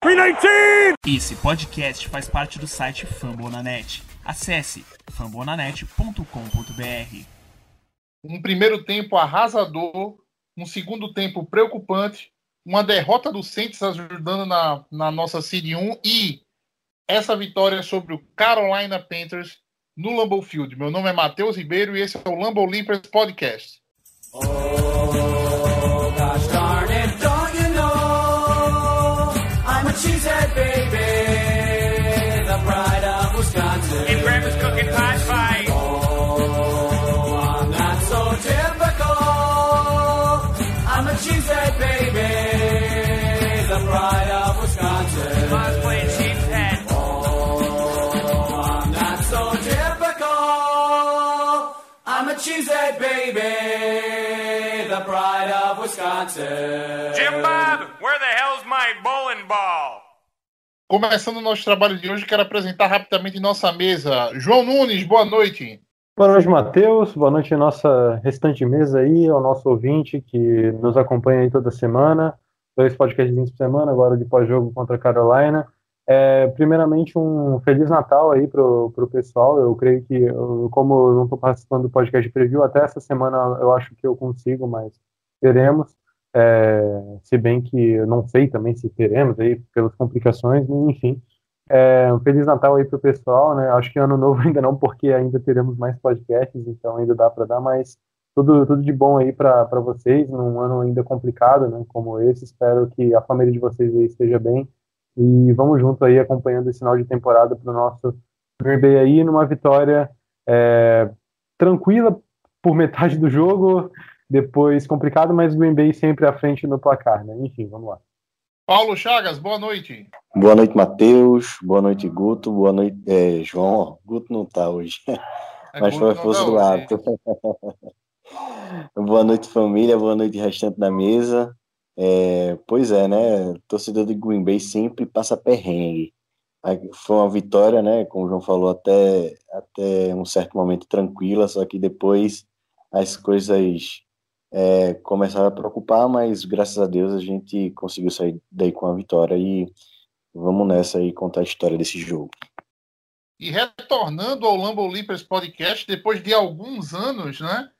319! Esse podcast faz parte do site Fambonanet. Acesse fambonanet.com.br. Um primeiro tempo arrasador, um segundo tempo preocupante, uma derrota do Saints ajudando na, na nossa Seed 1 e essa vitória sobre o Carolina Panthers no Lambeau Field. Meu nome é Matheus Ribeiro e esse é o Lambeau Leapers Podcast. Oh. Baby, the pride of Wisconsin. Jim Bob, where the hell's my bowling ball? Começando o nosso trabalho de hoje, quero apresentar rapidamente nossa mesa. João Nunes, boa noite. Boa noite, Matheus. Boa noite, nossa restante mesa aí, ao nosso ouvinte que nos acompanha aí toda semana. Dois podcasts por semana, agora de pós-jogo contra a Carolina. É, primeiramente, um Feliz Natal aí pro, pro pessoal. Eu creio que, eu, como eu não estou participando do podcast preview, até essa semana eu acho que eu consigo, mas veremos. É, se bem que eu não sei também se teremos aí pelas complicações, enfim. É, um Feliz Natal aí pro pessoal, né? Acho que ano novo ainda não, porque ainda teremos mais podcasts, então ainda dá para dar, mas tudo, tudo de bom aí para vocês, num ano ainda complicado, né? Como esse. Espero que a família de vocês aí esteja bem. E vamos junto aí acompanhando esse final de temporada para o nosso Green Bay aí, numa vitória é, tranquila por metade do jogo, depois complicado, mas Green Bay sempre à frente no placar, né? Enfim, vamos lá. Paulo Chagas, boa noite. Boa noite, Matheus. Boa noite, Guto. Boa noite, é, João. Guto não tá hoje, é mas foi a força do ato. boa noite, família. Boa noite, restante da mesa. É, pois é, né? Torcedor de Green Bay sempre passa perrengue. Foi uma vitória, né? Como o João falou, até, até um certo momento tranquila, só que depois as coisas é, começaram a preocupar, mas graças a Deus a gente conseguiu sair daí com a vitória e vamos nessa aí contar a história desse jogo. E retornando ao Lambo Leapers Podcast, depois de alguns anos, né?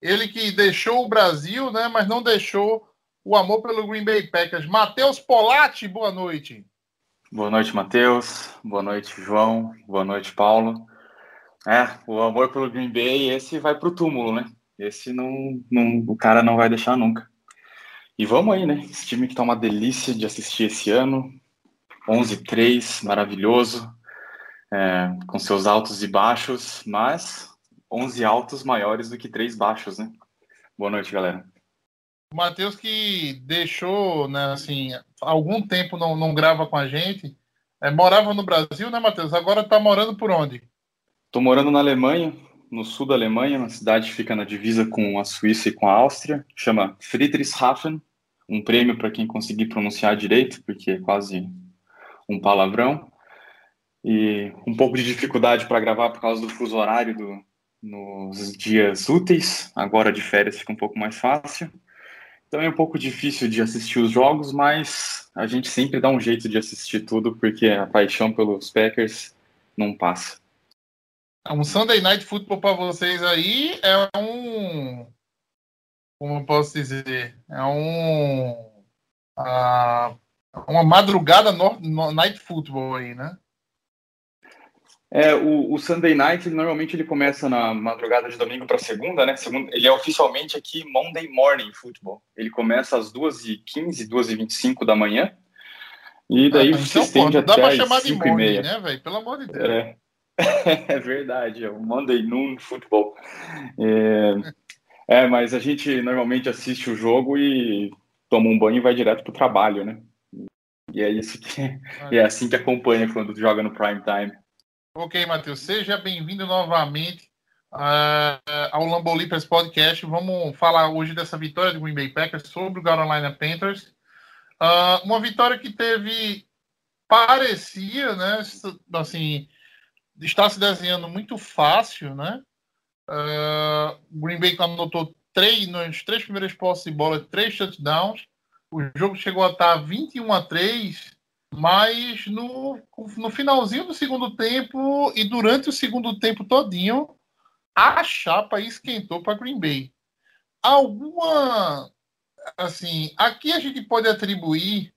Ele que deixou o Brasil, né? Mas não deixou o amor pelo Green Bay Packers. Matheus Polatti, boa noite. Boa noite, Matheus. Boa noite, João. Boa noite, Paulo. É, o amor pelo Green Bay, esse vai pro túmulo, né? Esse não, não, o cara não vai deixar nunca. E vamos aí, né? Esse time que tá uma delícia de assistir esse ano. 11-3, maravilhoso, é, com seus altos e baixos, mas 11 altos maiores do que 3 baixos, né? Boa noite, galera. O Matheus que deixou, né, assim, algum tempo não, não grava com a gente, é, morava no Brasil, né, Matheus? Agora tá morando por onde? Tô morando na Alemanha, no sul da Alemanha, uma cidade que fica na divisa com a Suíça e com a Áustria, chama Friedrichshafen, um prêmio para quem conseguir pronunciar direito, porque é quase um palavrão, e um pouco de dificuldade para gravar por causa do fuso horário do, nos dias úteis, agora de férias fica um pouco mais fácil. Então é um pouco difícil de assistir os jogos, mas a gente sempre dá um jeito de assistir tudo, porque a paixão pelos Packers não passa. Um Sunday Night Football para vocês aí é um. Como eu posso dizer? É um. Uh, uma madrugada no, no, Night Football aí, né? É, o, o, Sunday Night, normalmente ele começa na madrugada de domingo para segunda, né? Segunda, ele é oficialmente aqui Monday Morning Football. Ele começa às 2h15, 2h25 da manhã. E daí ah, então, se estende pô, até às 5h30. Né, velho? Pelo amor de Deus. É. É verdade, é o Monday Noon Futebol. É, é, mas a gente normalmente assiste o jogo e toma um banho e vai direto para o trabalho, né? E é isso que é assim que acompanha quando joga no prime time. Ok, Matheus, seja bem-vindo novamente uh, ao Lambolipers Podcast. Vamos falar hoje dessa vitória do Green Bay Packers sobre o Carolina Panthers. Uh, uma vitória que teve parecia, né, assim, está se desenhando muito fácil, né? Uh, Green Bay anotou três, nos três primeiros posses de bola, três touchdowns. O jogo chegou a estar 21 a 3 Mas no, no finalzinho do segundo tempo e durante o segundo tempo todinho, a chapa esquentou para Green Bay. Alguma. Assim, aqui a gente pode atribuir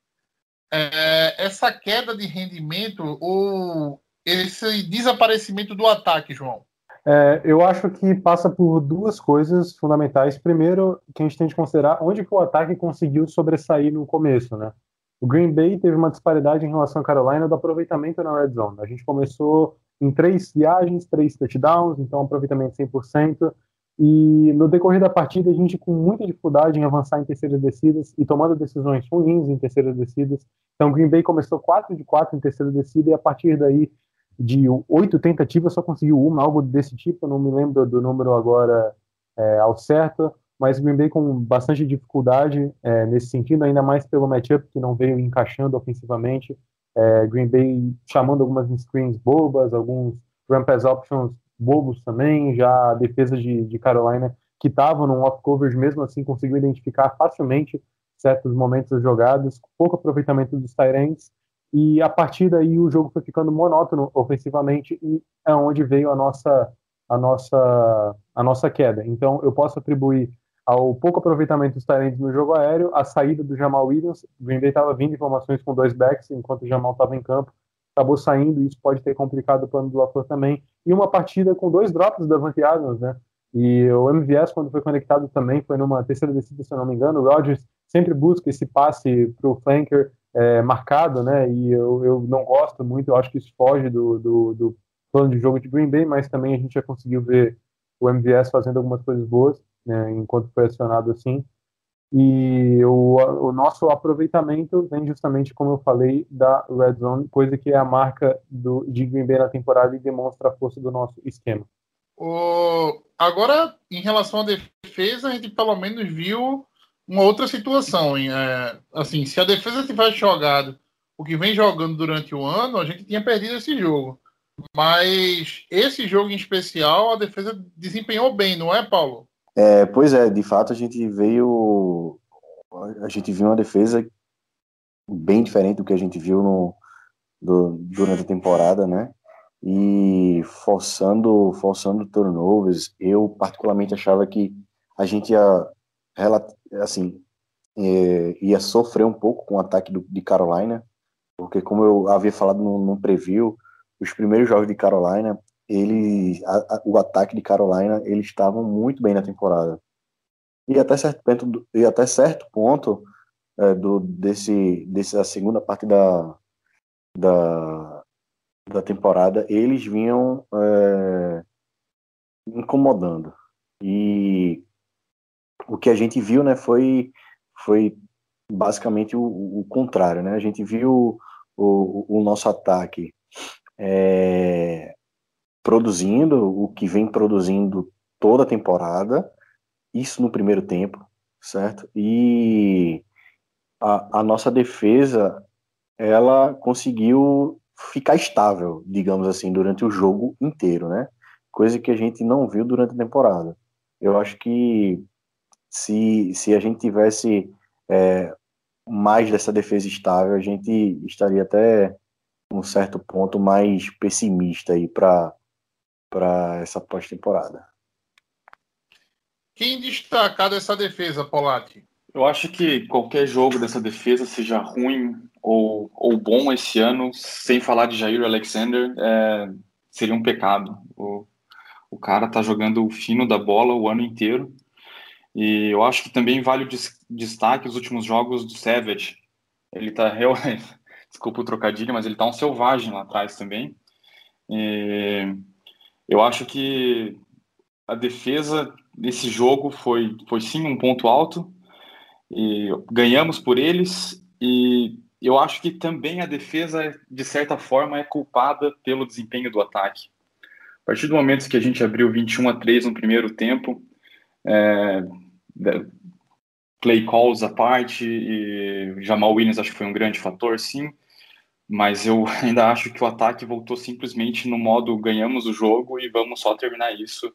é, essa queda de rendimento ou esse desaparecimento do ataque, João? É, eu acho que passa por duas coisas fundamentais. Primeiro, que a gente tem de considerar onde que o ataque conseguiu sobressair no começo, né? O Green Bay teve uma disparidade em relação à Carolina do aproveitamento na red zone. A gente começou em três viagens, três touchdowns, então aproveitamento 100%. E no decorrer da partida, a gente com muita dificuldade em avançar em terceiras descidas e tomando decisões ruins em terceiras descidas. Então, Green Bay começou 4 de 4 em terceira descida e a partir daí, de oito tentativas, só conseguiu uma, algo desse tipo. Não me lembro do número agora é, ao certo, mas Green Bay com bastante dificuldade é, nesse sentido, ainda mais pelo matchup que não veio encaixando ofensivamente. É, Green Bay chamando algumas screens bobas, alguns run pass options bobos também, já a defesa de, de Carolina, que estava num off-coverage, mesmo assim conseguiu identificar facilmente certos momentos das jogadas, pouco aproveitamento dos Tyrants, e a partir daí o jogo foi ficando monótono ofensivamente e é onde veio a nossa a nossa a nossa queda. Então eu posso atribuir ao pouco aproveitamento dos Tyrants no jogo aéreo, a saída do Jamal Williams, o Green Bay estava vindo informações com dois backs enquanto o Jamal estava em campo, acabou saindo, isso pode ter complicado o plano do LaFleur também. E uma partida com dois drops da Davante Adams, né? E o MVS, quando foi conectado também, foi numa terceira descida, se eu não me engano. O Rodgers sempre busca esse passe para o flanker é, marcado, né? E eu, eu não gosto muito, eu acho que isso foge do, do, do plano de jogo de Green Bay, mas também a gente já conseguiu ver o MVS fazendo algumas coisas boas, né, enquanto foi acionado assim. E o, o, nosso aproveitamento vem justamente, como eu falei, da Red Zone, coisa que é a marca do, de Green Bay na temporada e demonstra a força do nosso esquema. O, agora, em relação à defesa, a gente pelo menos viu uma outra situação. É, assim, se a defesa tivesse jogado o que vem jogando durante o ano, a gente tinha perdido esse jogo. Mas esse jogo em especial, a defesa desempenhou bem, não é, Paulo? É, pois é, de fato a gente veio. A gente viu uma defesa bem diferente do que a gente viu no, do, durante a temporada, né? E forçando, forçando turnovers. Eu, particularmente, achava que a gente ia, assim, é, ia sofrer um pouco com o ataque do, de Carolina, porque, como eu havia falado no, no preview, os primeiros jogos de Carolina ele, a, a, o ataque de Carolina, eles estavam muito bem na temporada. E até certo ponto, e até certo ponto é, do, desse, dessa segunda parte da, da, da temporada, eles vinham é, incomodando. E o que a gente viu né, foi, foi basicamente o, o contrário. Né? A gente viu o, o nosso ataque é, produzindo o que vem produzindo toda a temporada, isso no primeiro tempo, certo? E a, a nossa defesa, ela conseguiu ficar estável, digamos assim, durante o jogo inteiro, né? Coisa que a gente não viu durante a temporada. Eu acho que se, se a gente tivesse é, mais dessa defesa estável, a gente estaria até um certo ponto mais pessimista aí para para essa pós-temporada. Quem destacar dessa defesa, Polati? Eu acho que qualquer jogo dessa defesa, seja ruim ou, ou bom esse ano, sem falar de Jair Alexander, é, seria um pecado. O, o cara tá jogando o fino da bola o ano inteiro. E eu acho que também vale o destaque os últimos jogos do Savage. Ele tá realmente. Desculpa o trocadilho, mas ele tá um selvagem lá atrás também. E eu acho que a defesa desse jogo foi, foi sim um ponto alto e ganhamos por eles e eu acho que também a defesa de certa forma é culpada pelo desempenho do ataque. A partir do momento que a gente abriu 21 a 3 no primeiro tempo, é, play calls à parte e Jamal Williams acho que foi um grande fator, sim mas eu ainda acho que o ataque voltou simplesmente no modo ganhamos o jogo e vamos só terminar isso.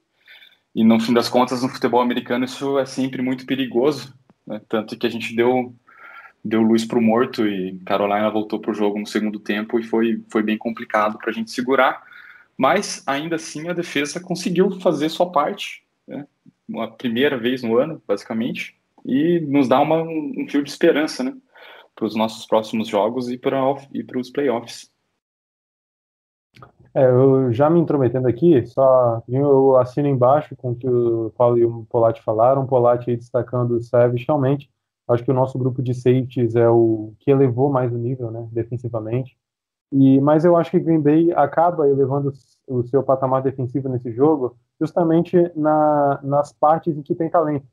E no fim das contas, no futebol americano, isso é sempre muito perigoso, né? tanto que a gente deu deu luz para o morto e Carolina voltou para o jogo no segundo tempo e foi, foi bem complicado para a gente segurar. Mas ainda assim a defesa conseguiu fazer sua parte, né? uma primeira vez no ano, basicamente, e nos dá uma, um fio de esperança né? Para os nossos próximos jogos e para os playoffs. É, eu já me intrometendo aqui, só eu assino embaixo com o que o Paulo e o Polati falaram, o Polati destacando o Savage, realmente, acho que o nosso grupo de safeties é o que elevou mais o nível, né, defensivamente, e, mas eu acho que Green Bay acaba elevando o seu patamar defensivo nesse jogo justamente na, nas partes em que tem talento.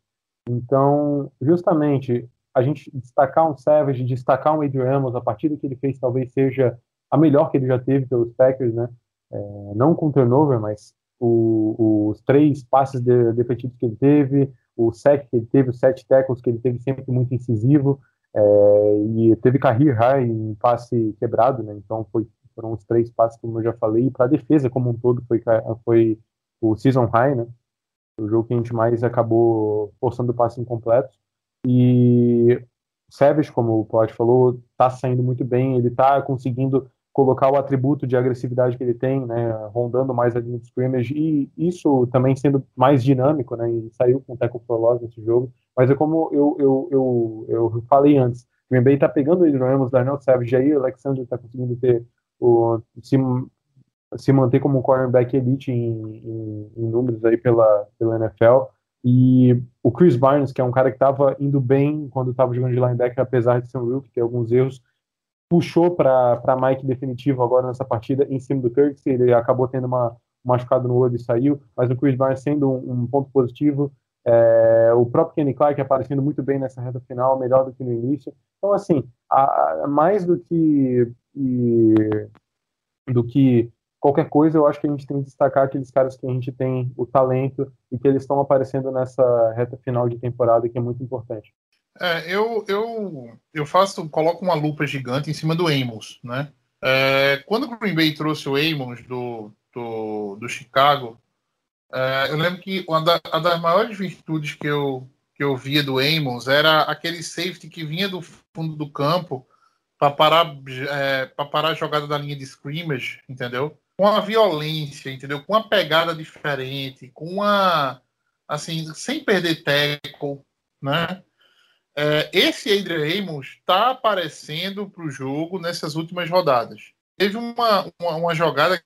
Então, justamente, a gente destacar um Savage, destacar um Adrian Amos, a partida que ele fez talvez seja a melhor que ele já teve pelos Packers, né? é, não com turnover, mas o, os três passes de, defensivos que ele teve, o sec que ele teve, os sete tackles que ele teve sempre muito incisivo, é, e teve career high em passe quebrado, né? Então foi, foram os três passes, como eu já falei, e para a defesa como um todo foi, foi o season high, né? O jogo que a gente mais acabou forçando passes incompletos. E Savage, como o Plot falou, está saindo muito bem, ele está conseguindo colocar o atributo de agressividade que ele tem, né, rondando mais a linha de scrimmage, e isso também sendo mais dinâmico, né, e saiu com o Teco for nesse jogo, mas é como eu, eu, eu, eu falei antes, o Green está pegando o Adrian Ramos, Darnell Savage, aí o Alexander está conseguindo ter o, se, se manter como um cornerback elite em, em, em números aí pela, pela NFL, e o Chris Barnes, que é um cara que estava indo bem quando estava jogando de linebacker, apesar de ser um rookie, ter alguns erros, puxou para Mike definitivo agora nessa partida em cima do Kirk, ele acabou tendo uma um machucado no olho e saiu, mas o Chris Barnes sendo um, um ponto positivo, é, o próprio Kenny Clark aparecendo muito bem nessa reta final, melhor do que no início. Então, assim, a, a, mais do que e, do que qualquer coisa, eu acho que a gente tem que destacar aqueles caras que a gente tem o talento e que eles estão aparecendo nessa reta final de temporada que é muito importante. É, eu, eu, eu faço, coloco uma lupa gigante em cima do Amos, né? É, quando o Green Bay trouxe o Amos do, do, do Chicago, é, eu lembro que uma, da, uma, das maiores virtudes que eu, que eu via do Amos era aquele safety que vinha do fundo do campo para parar, é, parar a jogada da linha de scrimmage, entendeu? Com a violência, entendeu? Com uma pegada diferente, com uma. Assim, sem perder tackle, né? É, esse Adrian Amos está aparecendo para o jogo nessas últimas rodadas. Teve uma, uma, uma, jogada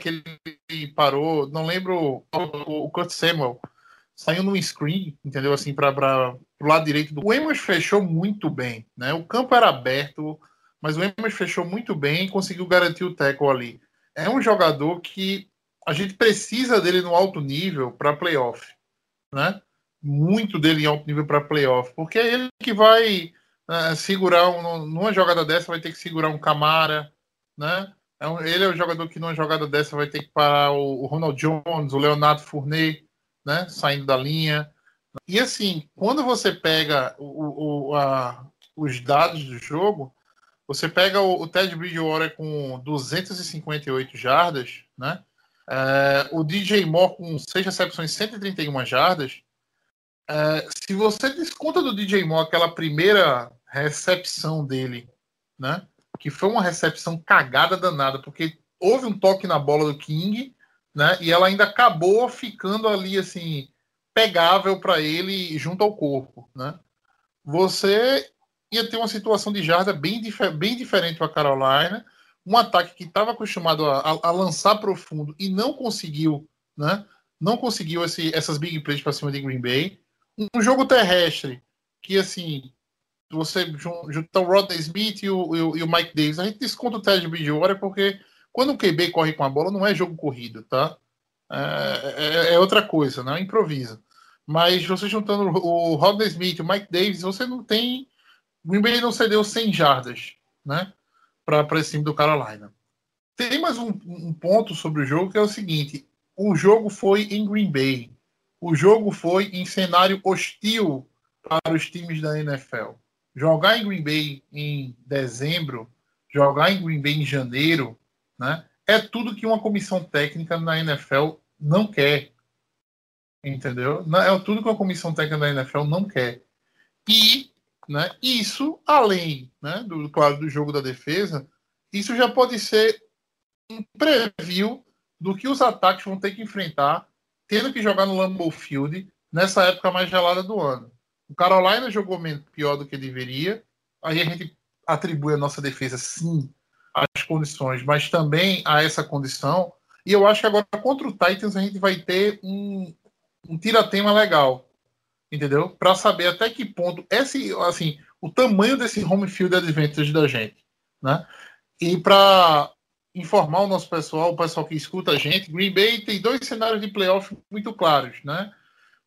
que ele parou, não lembro, o, o Kurt Samuel saiu no screen, entendeu? Assim, para o lado direito do. O Amos fechou muito bem, né? O campo era aberto, mas o Amos fechou muito bem e conseguiu garantir o tackle ali. É um jogador que a gente precisa dele no alto nível para playoff, né? muito dele em alto nível para playoff, porque é ele que vai uh, segurar, um, numa jogada dessa, vai ter que segurar um Camara, né? É um, ele é o jogador que numa jogada dessa vai ter que parar o, o Ronald Jones, o Leonardo Fournet, né? Saindo da linha. E assim, quando você pega o, o, a, os dados do jogo, você pega o, o Ted Bridgewater com 258 jardas, né? É, o DJ Moore com 6 recepções, 131 jardas, é, se você desconta do DJ Moore aquela primeira recepção dele, né? Que foi uma recepção cagada danada, porque houve um toque na bola do King, né? E ela ainda acabou ficando ali assim pegável para ele junto ao corpo, né? Você ia ter uma situação de jarda bem, dif bem diferente para a Carolina, um ataque que estava acostumado a, a, a, lançar profundo e não conseguiu, né? Não conseguiu esse, essas big plays para cima de Green Bay um jogo terrestre que, assim, você junta o Rodney Smith e o, e o, e o Mike Davis, a gente desconta o Ted Bridgewater porque quando o QB corre com a bola não é jogo corrido, tá? É, é, é outra coisa, não é improvisa. Mas você juntando o Rodney Smith e o Mike Davis, você não tem. Green Bay não cedeu 100 jardas, né? Para esse time do Carolina. Tem mais um, um ponto sobre o jogo que é o seguinte: o jogo foi em Green Bay o jogo foi em cenário hostil para os times da NFL. Jogar em Green Bay em dezembro, jogar em Green Bay em janeiro, né, é tudo que uma comissão técnica na NFL não quer. Entendeu? É tudo que uma comissão técnica da NFL não quer. E Né? Isso, além né, do, claro, do jogo da defesa, isso já pode ser um preview do que os ataques vão ter que enfrentar, tendo que jogar no Lambeau Field nessa época mais gelada do ano. O Carolina jogou pior do que deveria, aí a gente atribui a nossa defesa, sim, às condições, mas também a essa condição. E eu acho que agora contra o Titans a gente vai ter um, um tiratema legal, entendeu? Para saber até que ponto esse, assim, o tamanho desse home field advantage da gente, né? E para informar o nosso pessoal, o pessoal que escuta a gente, Green Bay tem dois cenários de playoff muito claros, né?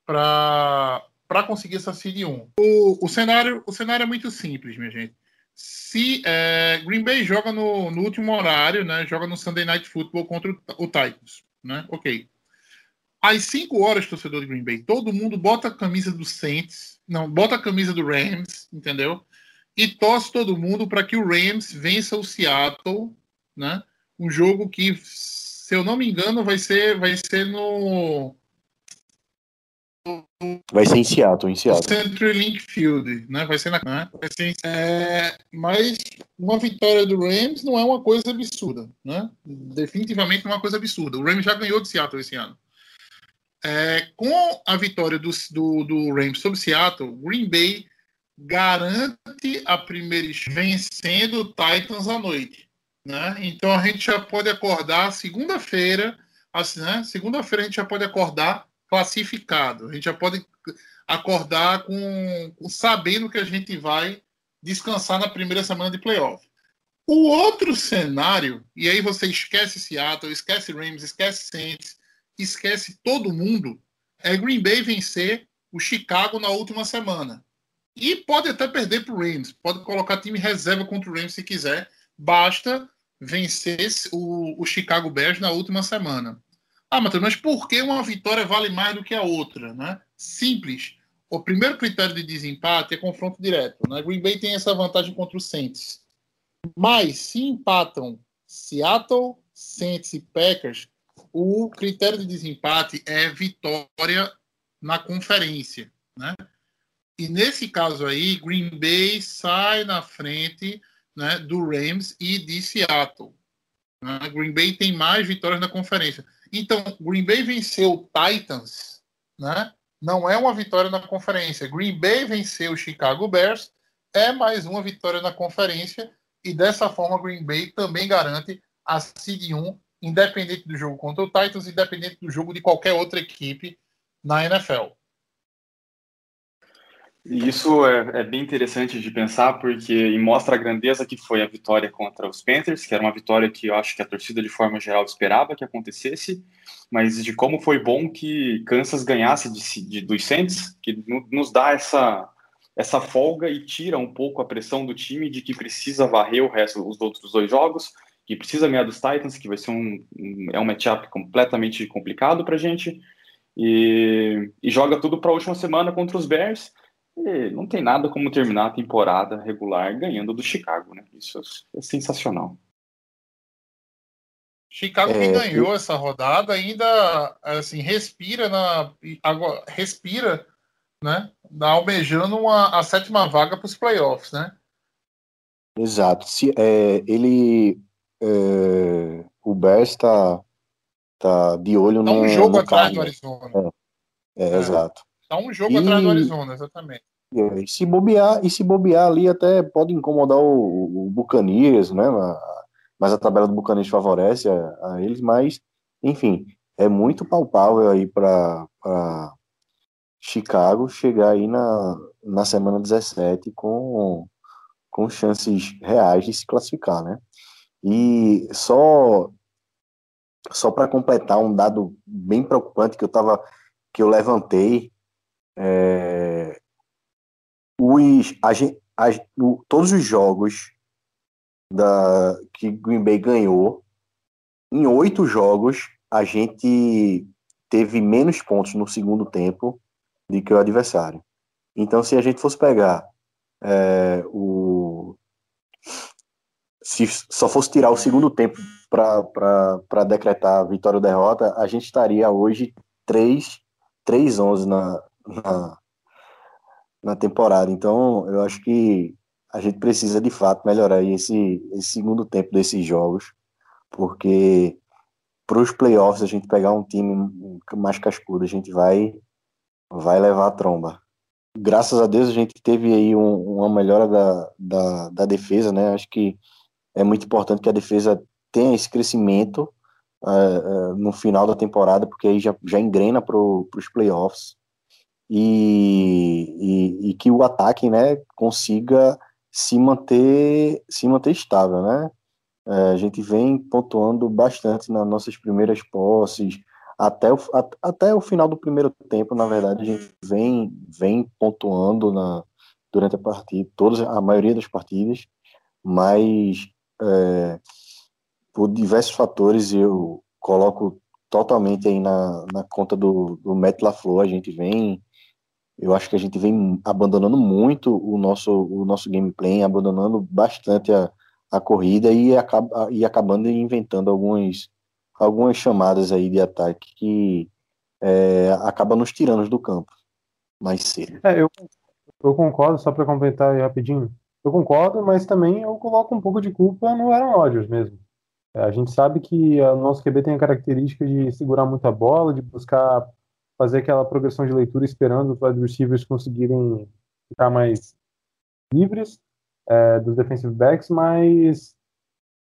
Para para conseguir essa seed 1. O, o, cenário, o cenário é muito simples, minha gente. Se é, Green Bay joga no, no, último horário, né? Joga no Sunday Night Football contra o, o Titans, né? Ok. Às 5 horas, torcedor de Green Bay, todo mundo bota a camisa do Saints, não, bota a camisa do Rams, entendeu? E torce todo mundo para que o Rams vença o Seattle, né? Um jogo que, se eu não me engano, vai ser, vai ser no Vai ser em Seattle, em Seattle. CenturyLink Field, né? Vai ser na. Né? Vai ser, é, mas uma vitória do Rams não é uma coisa absurda, né? Definitivamente não é uma coisa absurda. O Rams já ganhou de Seattle esse ano. É, com a vitória do, do, do Rams sobre Seattle, Green Bay garante a primeira vencendo o Titans à noite. Né? Então a gente já pode acordar segunda-feira, assim, né? Segunda-feira a gente já pode acordar classificado. A gente já pode acordar com, com, sabendo que a gente vai descansar na primeira semana de playoff. O outro cenário, e aí você esquece Seattle, esquece Rams, esquece Saints, esquece todo mundo, é Green Bay vencer o Chicago na última semana. E pode até perder para o Rams, pode colocar time reserva contra o Rams se quiser, basta vencer o, o Chicago Bears na última semana. Ah, Matheus, mas por que uma vitória vale mais do que a outra? Né? Simples. O primeiro critério de desempate é confronto direto. Né? Green Bay tem essa vantagem contra o Saints. Mas se empatam Seattle, Saints e Packers, o critério de desempate é vitória na conferência. Né? E nesse caso aí, Green Bay sai na frente né, do Rams e de Seattle. Né? Green Bay tem mais vitórias na conferência. Então, Green Bay venceu Titans, né? Não é uma vitória na conferência. Green Bay venceu Chicago Bears, é mais uma vitória na conferência e dessa forma Green Bay também garante a seed 1, independente do jogo contra o Titans, independente do jogo de qualquer outra equipe na NFL. Isso é, é, bem interessante de pensar, porque mostra a grandeza que foi a vitória contra os Panthers, que era uma vitória que eu acho que a torcida, de forma geral, esperava que acontecesse, mas de como foi bom que Kansas ganhasse de, de, dos Saints, que nos dá essa, essa folga e tira um pouco a pressão do time de que precisa varrer o resto dos outros dois jogos, que precisa ganhar dos Titans, que vai ser um, um é um matchup completamente complicado para gente, e, e joga tudo para a última semana contra os Bears e não tem nada como terminar a temporada regular ganhando do Chicago, né? Isso é sensacional. Chicago que é, ganhou eu... essa rodada ainda assim respira na agora respira, né? Almejando uma, a sétima vaga para os playoffs, né? Exato. Se é, ele é, o Bears está tá de olho tá um no jogo no atrás do Arizona. É, é, exato. Tá um jogo e, atrás do Arizona, exatamente. E se bobear, e se bobear ali até pode incomodar o, o Bucanias, né? Mas a tabela do Bucanias favorece a, a, eles, mas enfim, é muito palpável aí para Chicago chegar aí na, na semana 17 com, com chances reais de se classificar, né? E só só para completar um dado bem preocupante que eu tava que eu levantei é, os, a, a, o, todos os jogos da, que Green Bay ganhou, em oito jogos, a gente teve menos pontos no segundo tempo do que o adversário. Então, se a gente fosse pegar é, o. Se só fosse tirar o segundo tempo para decretar vitória ou derrota, a gente estaria hoje 3-11 na, na, na temporada. Então, eu acho que a gente precisa de fato melhorar esse, esse segundo tempo desses jogos, porque para os playoffs a gente pegar um time mais cascudo, a gente vai vai levar a tromba. Graças a Deus a gente teve aí um, uma melhora da, da, da, defesa, né? Acho que é muito importante que a defesa tenha esse crescimento uh, uh, no final da temporada, porque aí já, já engrena para os playoffs e, e, e, que o ataque, né, consiga se manter se manter estável, né? É, a gente vem pontuando bastante nas nossas primeiras posses, até o, até o final do primeiro tempo, na verdade, a gente vem, vem pontuando na, durante a partida, todas, a maioria das partidas, mas é, por diversos fatores eu coloco totalmente aí na, na conta do, do Matt LaFleur, a gente vem eu acho que a gente vem abandonando muito o nosso, o nosso gameplay, abandonando bastante a, a corrida e, acaba, e acabando inventando algumas, algumas chamadas aí de ataque que é, acaba nos tirando do campo mais cedo. É, eu, eu concordo, só para complementar aí rapidinho. Eu concordo, mas também eu coloco um pouco de culpa no Aaron Rodgers mesmo. É, a gente sabe que o nosso QB tem a característica de segurar muita bola, de buscar fazer aquela progressão de leitura esperando os receivers conseguirem ficar mais livres é, dos defensive backs, mas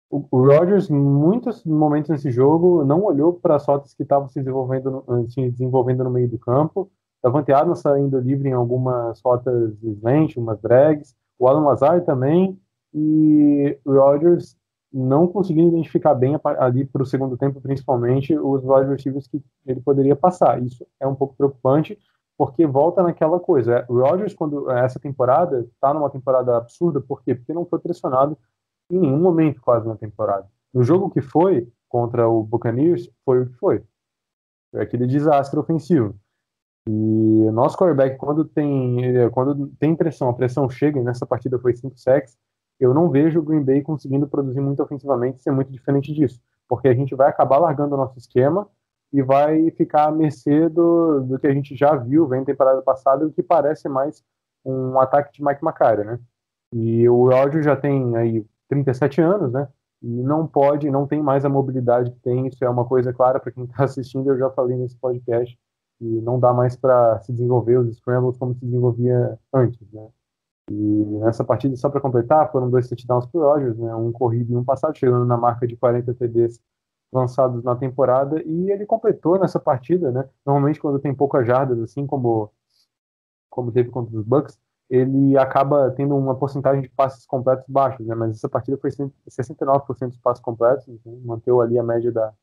o, o Rodgers, muitos momentos nesse jogo, não olhou para as rotas que estavam se desenvolvendo, no, se desenvolvendo no meio do campo. Davante Adams saindo livre em algumas rotas slant, umas drags, o Alan Lazar também, e Rodgers não conseguindo identificar bem ali para o segundo tempo, principalmente, os receivers que ele poderia passar. Isso é um pouco preocupante, porque volta naquela coisa. O Rodgers, quando essa temporada, está numa temporada absurda, por quê? Porque não foi pressionado em nenhum momento quase na temporada. No jogo que foi, contra o Buccaneers, foi o que foi. Foi aquele desastre ofensivo. E nosso quarterback, quando tem, quando tem pressão, a pressão chega, e nessa partida foi 5 sacks, eu não vejo o Green Bay conseguindo produzir muito ofensivamente ser muito diferente disso, porque a gente vai acabar largando o nosso esquema e vai ficar à mercê do, do que a gente já viu, vem temporada passada, o que parece mais um ataque de Mike McCarthy, né? E o Rodgers já tem aí 37 anos, né? E não pode, não tem mais a mobilidade que tem, isso é uma coisa clara para quem está assistindo, eu já falei nesse podcast, e não dá mais para se desenvolver os scrambles como se desenvolvia antes, né? E nessa partida, só para completar, foram dois touchdowns para Rodgers, né? um corrido e um passado, chegando na marca de 40 TDs lançados na temporada, e ele completou nessa partida, né? Normalmente quando tem poucas jardas, assim como como teve contra os Bucks, ele acaba tendo uma porcentagem de passes completos baixos, né? Mas essa partida foi 69% dos passes completos, então manteve ali a média da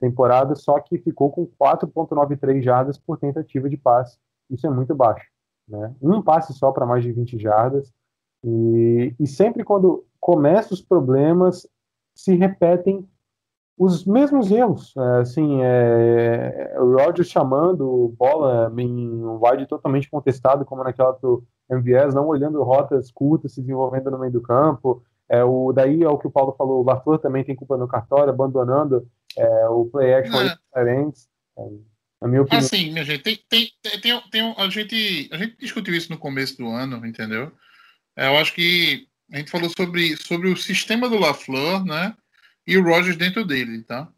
temporada, só que ficou com 4.93 jardas por tentativa de passe. Isso é muito baixo. Né? Um passe só para mais de 20 jardas. E, e sempre quando começam os problemas, se repetem os mesmos erros. É, assim, é, o Rodgers chamando bola em um wide totalmente contestado, como naquela do MVS, não olhando rotas curtas se desenvolvendo no meio do campo. É, o, daí é o que o Paulo falou, o Bartor também tem culpa no cartório, abandonando é, o play action é. diferentes. É, na minha opinião. Assim, minha gente, tem, tem, tem, tem, a, gente, a gente discutiu isso no começo do ano, entendeu? É, eu acho que a gente falou sobre, sobre o sistema do LaFleur, né? E o Rogers dentro dele, tá?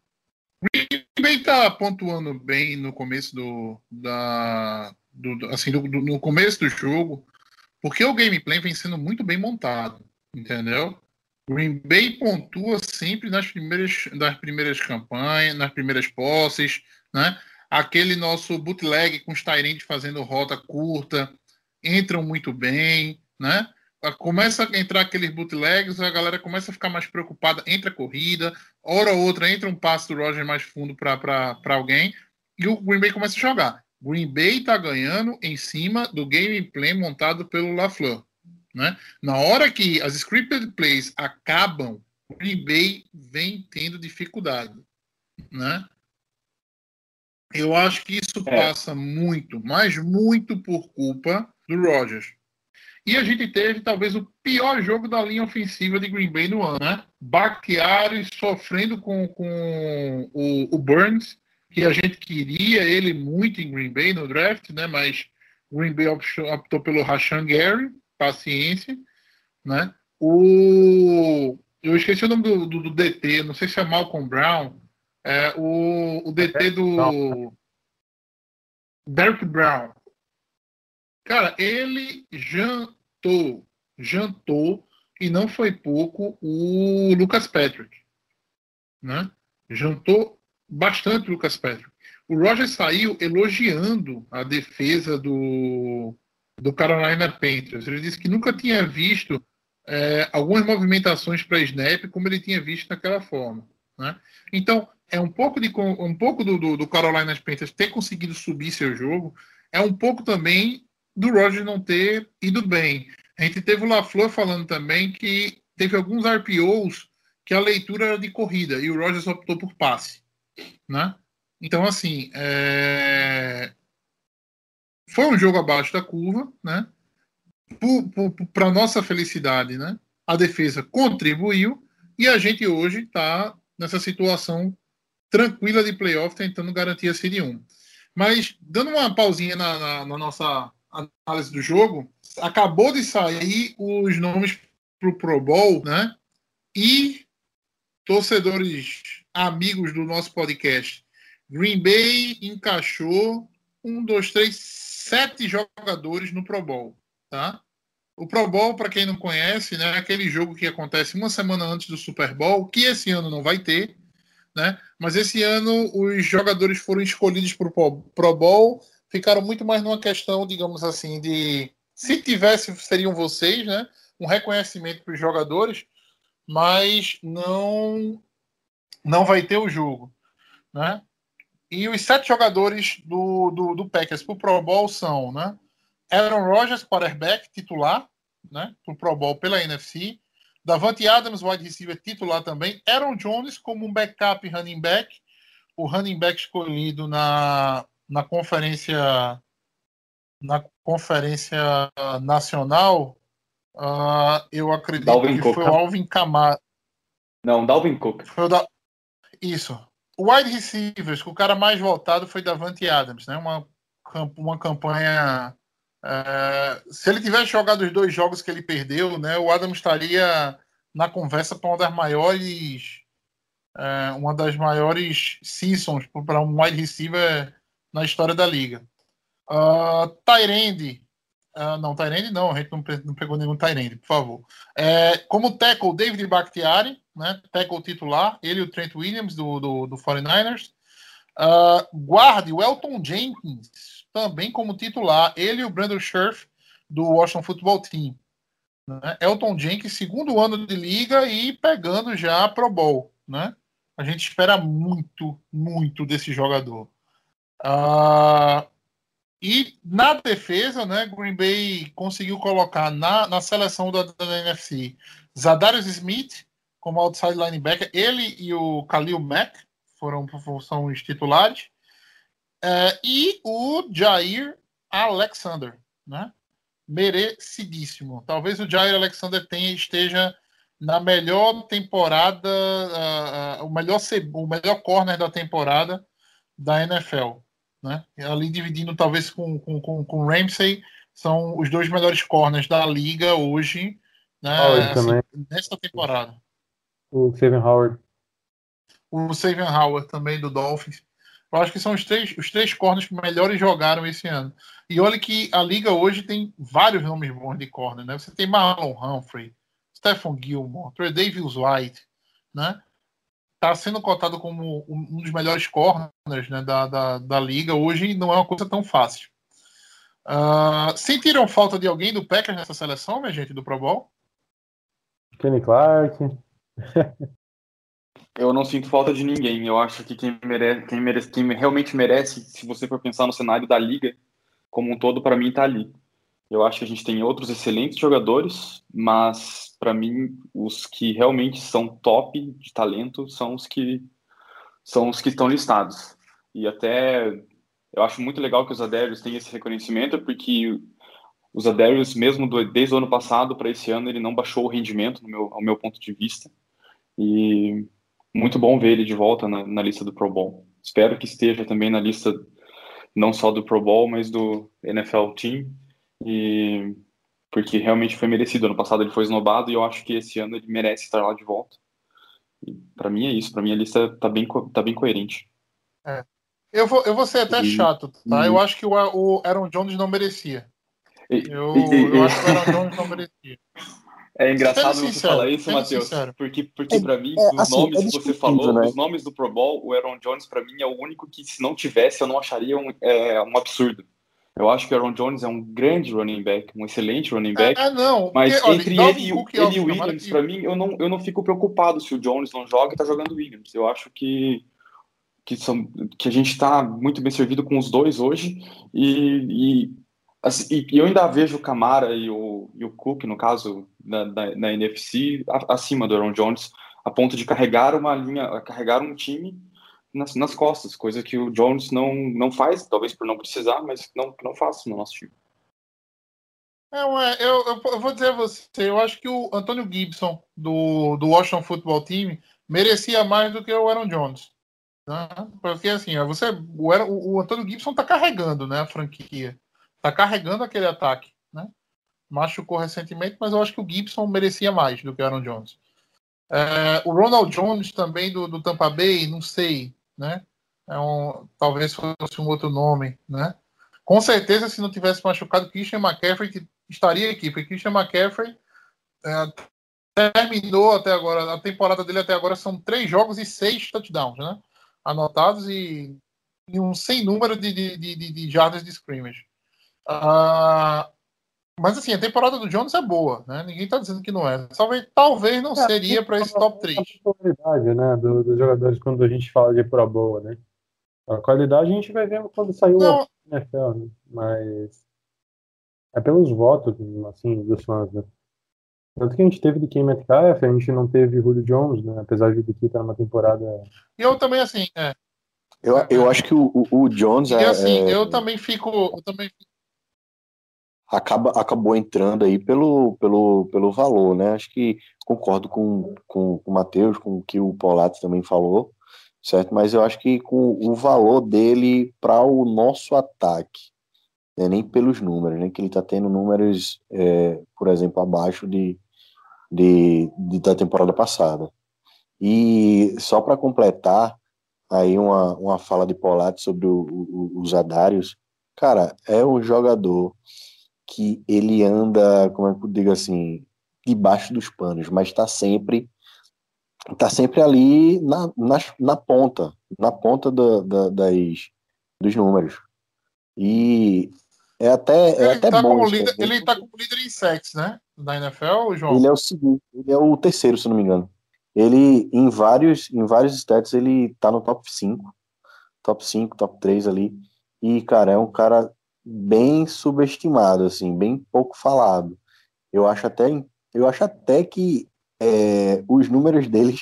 O Green tá pontuando bem no começo do, da, do, assim, do, do, no começo do jogo, porque o gameplay vem sendo muito bem montado, entendeu? Green Bay pontua sempre nas primeiras, nas primeiras campanhas, nas primeiras posses, né? aquele nosso bootleg com os Tyrande fazendo rota curta, entram muito bem, né? Começa a entrar aqueles bootlegs, a galera começa a ficar mais preocupada entre a corrida, hora ou outra entra um passe do Roger mais fundo para alguém, e o Green Bay começa a jogar. Green Bay está ganhando em cima do gameplay montado pelo LaFleur. Né? Na hora que as scripted plays acabam, o Green Bay vem tendo dificuldade. Né? Eu acho que isso é. passa muito, mas muito por culpa do Rogers. E a gente teve talvez o pior jogo da linha ofensiva de Green Bay no ano, né? Bakhtiari sofrendo com, com o, o, Burns, que a gente queria ele muito em Green Bay no draft, né? Mas Green Bay optou pelo Rashan Gary, paciência, né? O eu esqueci o nome do, do, do, DT, não sei se é Malcolm Brown, é o, o DT do Derek Brown. Cara, ele jantou, jantou e não foi pouco o Lucas Patrick, né? Jantou bastante o Lucas Patrick. O Roger saiu elogiando a defesa do, do Carolina Panthers. Ele disse que nunca tinha visto é, algumas movimentações para snap como ele tinha visto naquela forma. Né? Então, é um pouco, de, um pouco do, do, do Carolina Panthers ter conseguido subir seu jogo, é um pouco também do Roger não ter ido bem. A gente teve o LaFleur falando também que teve alguns RPOs que a leitura era de corrida e o Rogers optou por passe. Né? Então, assim, é... foi um jogo abaixo da curva, né? Para nossa felicidade, né? A defesa contribuiu e a gente hoje está nessa situação tranquila de playoff, tentando garantir a Série 1. Mas, dando uma pausinha na, na, na nossa análise do jogo, acabou de sair os nomes para o Pro Bowl, né? E torcedores amigos do nosso podcast, Green Bay encaixou um, dois, três, sete jogadores no Pro Bowl, tá? O Pro Bowl, para quem não conhece, né, é aquele jogo que acontece uma semana antes do Super Bowl, que esse ano não vai ter, né? Mas esse ano os jogadores foram escolhidos para o Pro Bowl, ficaram muito mais numa questão, digamos assim, de se tivesse seriam vocês, né? Um reconhecimento para os jogadores, mas não não vai ter o jogo, né? E os sete jogadores do, do, do Packers para o Pro Bowl são, né? Aaron Rodgers, quarterback, titular, né? Para o Pro Bowl pela NFC. Davante Adams, wide receiver titular também. Aaron Jones como um backup running back. O running back escolhido na, na conferência na conferência nacional, uh, eu acredito Dalvin que Cook. foi o Alvin Kamara. Não, Dalvin Cook. Da... Isso. Wide receivers, o cara mais voltado foi Davante Adams, né? Uma, uma campanha é, se ele tivesse jogado os dois jogos que ele perdeu, né, o Adam estaria na conversa para uma das maiores é, uma das maiores seasons para um wide receiver na história da liga. Uh, Tyrande, uh, não, Tyrande não, a gente não, não pegou nenhum Tyrande, por favor. É, como tackle, David Bakhtiari, né, tackle titular, ele e o Trent Williams do, do, do 49ers. Uh, guarde, o Elton Jenkins, também como titular, ele e o Brandon Scherf do Washington Football Team. Né? Elton Jenkins, segundo ano de liga e pegando já a Pro Bowl. Né? A gente espera muito, muito desse jogador. Uh, e na defesa, né, Green Bay conseguiu colocar na, na seleção da, da NFC Zadarius Smith como outside linebacker, ele e o Khalil Mack foram são os titulares. É, e o Jair Alexander, né? Merecidíssimo. Talvez o Jair Alexander tenha, esteja na melhor temporada, uh, uh, o, melhor, o melhor corner da temporada da NFL. Né? Ali dividindo talvez com, com, com, com Ramsey, são os dois melhores corners da liga hoje, né? Assim, nessa temporada. O Savion Howard. O Savion Howard também do Dolphins. Eu acho que são os três, os três corners que melhores jogaram esse ano. E olha que a liga hoje tem vários nomes bons de corner, né? Você tem Marlon Humphrey, Stephen Gilmore, Trey Davis White, né? Tá sendo cotado como um dos melhores corners né, da, da, da liga hoje não é uma coisa tão fácil. Uh, sentiram falta de alguém do Packers nessa seleção, minha gente, do Pro Bowl? Kenny Clark. Eu não sinto falta de ninguém. Eu acho que quem, merece, quem, merece, quem realmente merece, se você for pensar no cenário da liga como um todo, para mim está ali. Eu acho que a gente tem outros excelentes jogadores, mas para mim os que realmente são top de talento são os que são os que estão listados. E até eu acho muito legal que os Adérios tenham esse reconhecimento, porque os Adérios, mesmo do, desde o ano passado para esse ano, ele não baixou o rendimento, no meu, ao meu ponto de vista. E muito bom ver ele de volta na, na lista do Pro Bowl. Espero que esteja também na lista não só do Pro Bowl, mas do NFL Team. E porque realmente foi merecido. Ano passado ele foi esnobado e eu acho que esse ano ele merece estar lá de volta. Para mim é isso. Para mim a lista tá bem, tá bem coerente. É. Eu vou, eu vou ser até e, chato, tá? E... Eu acho que o, o Aaron Jones não merecia. E, eu, eu acho que o Aaron Jones não merecia. É engraçado você falar isso, Matheus, porque, porque para mim, é, os assim, nomes é que você falou, né? os nomes do Pro Bowl, o Aaron Jones, para mim, é o único que, se não tivesse, eu não acharia um, é, um absurdo. Eu acho que o Aaron Jones é um grande running back, um excelente running back. É, não. Mas porque, entre olha, ele, ele, ele e o Williams, para mim, eu não, eu não fico preocupado se o Jones não joga e tá jogando o Williams. Eu acho que, que, são, que a gente está muito bem servido com os dois hoje. E, e, assim, e eu ainda vejo o Camara e o, e o Cook, no caso da, da, da NFC, acima do Aaron Jones, a ponto de carregar uma linha, carregar um time nas, nas costas, coisa que o Jones não, não faz, talvez por não precisar, mas não, não faz no nosso time. É, eu, eu, eu, vou dizer a você, eu acho que o Antônio Gibson, do, do Washington Football Team, merecia mais do que o Aaron Jones. Né? Porque assim, você, o, o Antônio Gibson está carregando né, a franquia. Está carregando aquele ataque. Né? Machucou recentemente, mas eu acho que o Gibson merecia mais do que o Aaron Jones. É, o Ronald Jones também do, do Tampa Bay, não sei né? É um, talvez fosse um outro nome, né? Com certeza, se não tivesse machucado Christian McCaffrey, estaria aqui, porque Christian McCaffrey é, terminou até agora, a temporada dele até agora são três jogos e seis touchdowns, né? Anotados e, e um sem número de, de, de, de jardas de scrimmage. Uh, mas assim, a temporada do Jones é boa, né? Ninguém está dizendo que não é. Talvez, talvez não é, seria para esse top 3. A qualidade, né, do, dos jogadores quando a gente fala de Pro Bowl, né? A qualidade a gente vai ver quando saiu o NFL, né? Mas é pelos votos, assim, dos fãs, né? Tanto que a gente teve de Kim Metcalf, a gente não teve Julio Jones, né? Apesar de que tá numa temporada. E eu também, assim, é. Eu, eu acho que o, o, o Jones e, é. assim, é... eu também fico. Eu também acaba, acabou entrando aí pelo, pelo, pelo valor, né? Acho que concordo com, com, com o Matheus, com o que o Paulato também falou, certo? Mas eu acho que com o valor dele para o nosso ataque, né? nem pelos números, né? Que ele está tendo números, é, por exemplo, abaixo de, de, de, da temporada passada. E só para completar aí uma, uma fala de Paulato sobre o, o, os Adários, cara, é um jogador que ele anda, como é que eu digo assim, debaixo dos panos, mas está sempre tá sempre ali na, na, na ponta, na ponta da, das, dos números. E é até, é ele até tá bom. Líder, ele tá como líder em sacks, né? Da NFL, João? Ele é o segundo, ele é o terceiro, se não me engano. Ele, em vários, em vários stats, ele tá no top 5. Top 5, top 3 ali. E, cara, é um cara bem subestimado, assim, bem pouco falado. Eu acho até, eu acho até que é, os números deles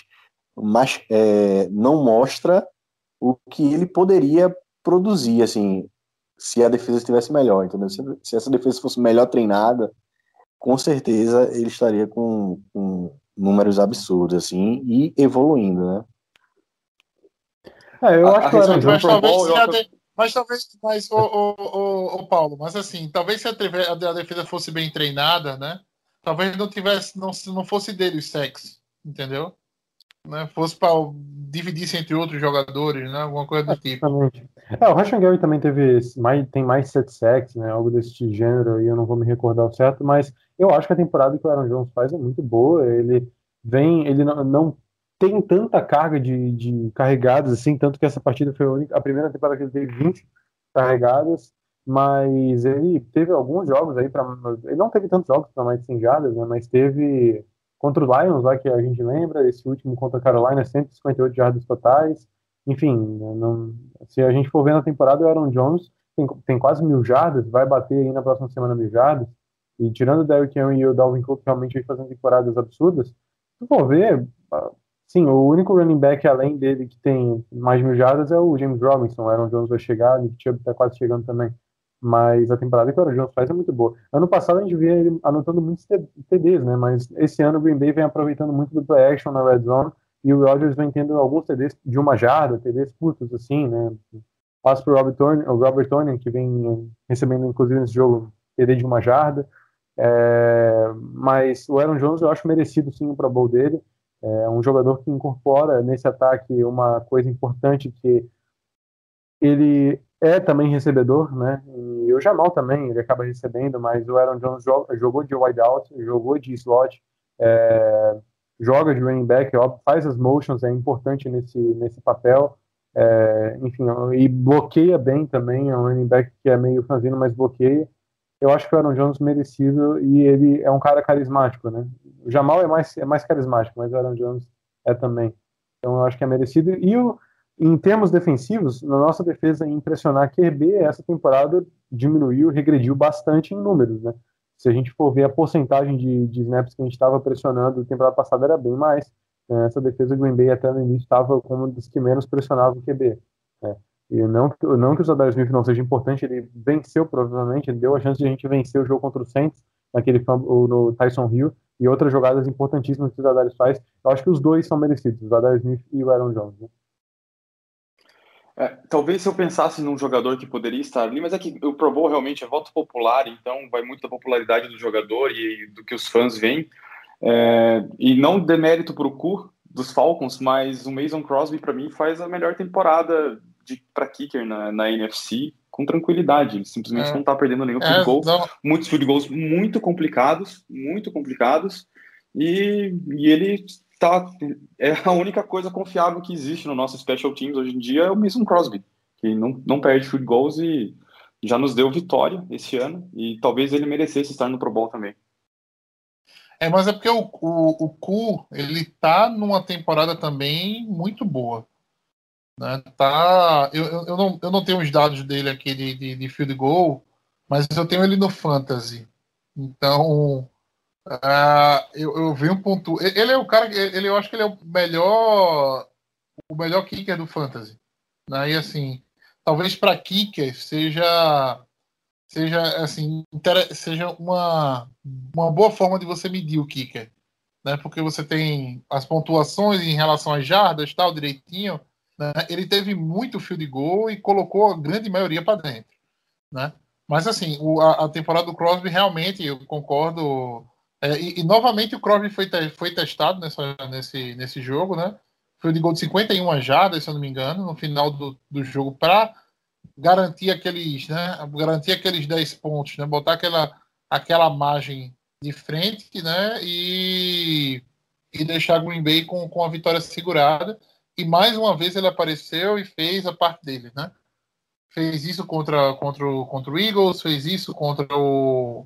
mas, é, não mostra o que ele poderia produzir, assim, se a defesa estivesse melhor, entendeu? Se, se essa defesa fosse melhor treinada, com certeza ele estaria com, com números absurdos, assim, e evoluindo, né? É, eu acho que era um talvez, mas talvez, mas, o, o, o, Paulo, mas assim, talvez se a, a, defesa fosse bem treinada, né? Talvez não tivesse, não, não fosse dele o sexo, entendeu? Né? Fosse para dividir-se entre outros jogadores, né? Alguma coisa do tipo. Exatamente. É, o Rashan Gary também teve mais, tem mais set sacks, né? Algo desse gênero, e eu não vou me recordar o certo, mas eu acho que a temporada que o Aaron Jones faz é muito boa. Ele vem, ele não, não tem tanta carga de, de carregadas, assim, tanto que essa partida foi a, única, a primeira temporada que ele teve 20 carregadas, mas ele teve alguns jogos aí para ele não teve tantos jogos para mais de 100 jardas, né, mas teve contra o Lions lá que a gente lembra, esse último contra a Carolina, 158 jardas totais. Enfim, não, se a gente for ver na temporada, o Aaron Jones tem, tem quase mil jardas, vai bater aí na próxima semana mil jardas. E tirando o Derrick Henry e o Dalvin Cook realmente fazendo temporadas absurdas, se for ver, Sim, o único running back além dele que tem mais mil jardas é o James Robinson. O Aaron Jones vai chegar, Nick Chubb está quase chegando também. Mas a temporada que o Aaron Jones faz é muito boa. Ano passado a gente via ele anotando muitos TDs, né? Mas esse ano o Green Bay vem aproveitando muito do play action na red zone e o Rodgers vem tendo alguns TDs de uma jarda, TDs curtos assim, né? Passa para o Robert Tonian, o Robert Tonian, que vem recebendo, inclusive, nesse jogo, perder de uma jarda. É, mas o Aaron Jones eu acho merecido sim o Pro Bowl dele. É um jogador que incorpora nesse ataque uma coisa importante que ele é também recebedor, né? E o Jamal também, ele acaba recebendo, mas o Aaron Jones jogou de wideout, jogou de slot, é, joga de running back, faz as motions, é importante nesse, nesse papel. É, enfim, e bloqueia bem também, é um running back que é meio franzino, mas bloqueia. Eu acho que o Aaron Jones merecido e ele é um cara carismático, né? O Jamal é mais, é mais carismático, mas o Aaron Jones é também. Então eu acho que é merecido. E o, em termos defensivos, na nossa defesa impressionar QB, essa temporada diminuiu, regrediu bastante em números, né? Se a gente for ver a porcentagem de, de snaps que a gente estava pressionando na temporada passada era bem mais. Né? Essa defesa Green Bay até no início estava como dos que menos pressionava o QB. Né? E não, não que o Zadar Smith não seja importante, ele venceu provavelmente, ele deu a chance de a gente vencer o jogo contra o Saints, naquele no Tyson Hill, e outras jogadas importantíssimas que o Zadar faz. Eu acho que os dois são merecidos, o Zadar Smith e o Aaron Jones. Né? É, talvez se eu pensasse num jogador que poderia estar ali, mas é que o Pro Bowl realmente é voto popular, então vai muito da popularidade do jogador e do que os fãs veem. É, e não demérito para o cu dos Falcons, mas o Mason Crosby, para mim, faz a melhor temporada para kicker na, na, NFC com tranquilidade. Ele simplesmente é. não está perdendo nenhum field é, goal. Não. Muitos field goals muito complicados, muito complicados. E, e ele tá, é a única coisa confiável que existe no nosso special teams hoje em dia é o Mason Crosby, que não, não perde field goals e já nos deu vitória esse ano e talvez ele merecesse estar no Pro Bowl também. É, mas é porque o, o, o Cu, ele tá numa temporada também muito boa. Né? Tá, eu, eu, não, eu não tenho os dados dele aqui de, de, de field goal, mas eu tenho ele no Fantasy. Então, Uh, eu, eu vi um ponto. Ele é o cara. Ele, eu acho que ele é o melhor. O melhor kicker do Fantasy. Né? E assim, talvez para kicker seja. Seja assim, seja uma, uma boa forma de você medir o kicker. Né? Porque você tem as pontuações em relação às jardas, tal, direitinho. Né? Ele teve muito field goal e colocou a grande maioria para dentro. Né? Mas assim, o, a, a temporada do Crosby realmente, eu concordo é, e, e, novamente o Crosby foi, foi testado nessa, nesse, nesse jogo, né? Foi de gol de 51 jardas, se eu não me engano, no final do, do jogo, para garantir aqueles, né? Garantir aqueles 10 pontos, né? Botar aquela, aquela margem de frente, né? E, e deixar Green Bay com, com a vitória segurada. E mais uma vez ele apareceu e fez a parte dele, né? Fez isso contra, contra, contra o Eagles, fez isso contra o,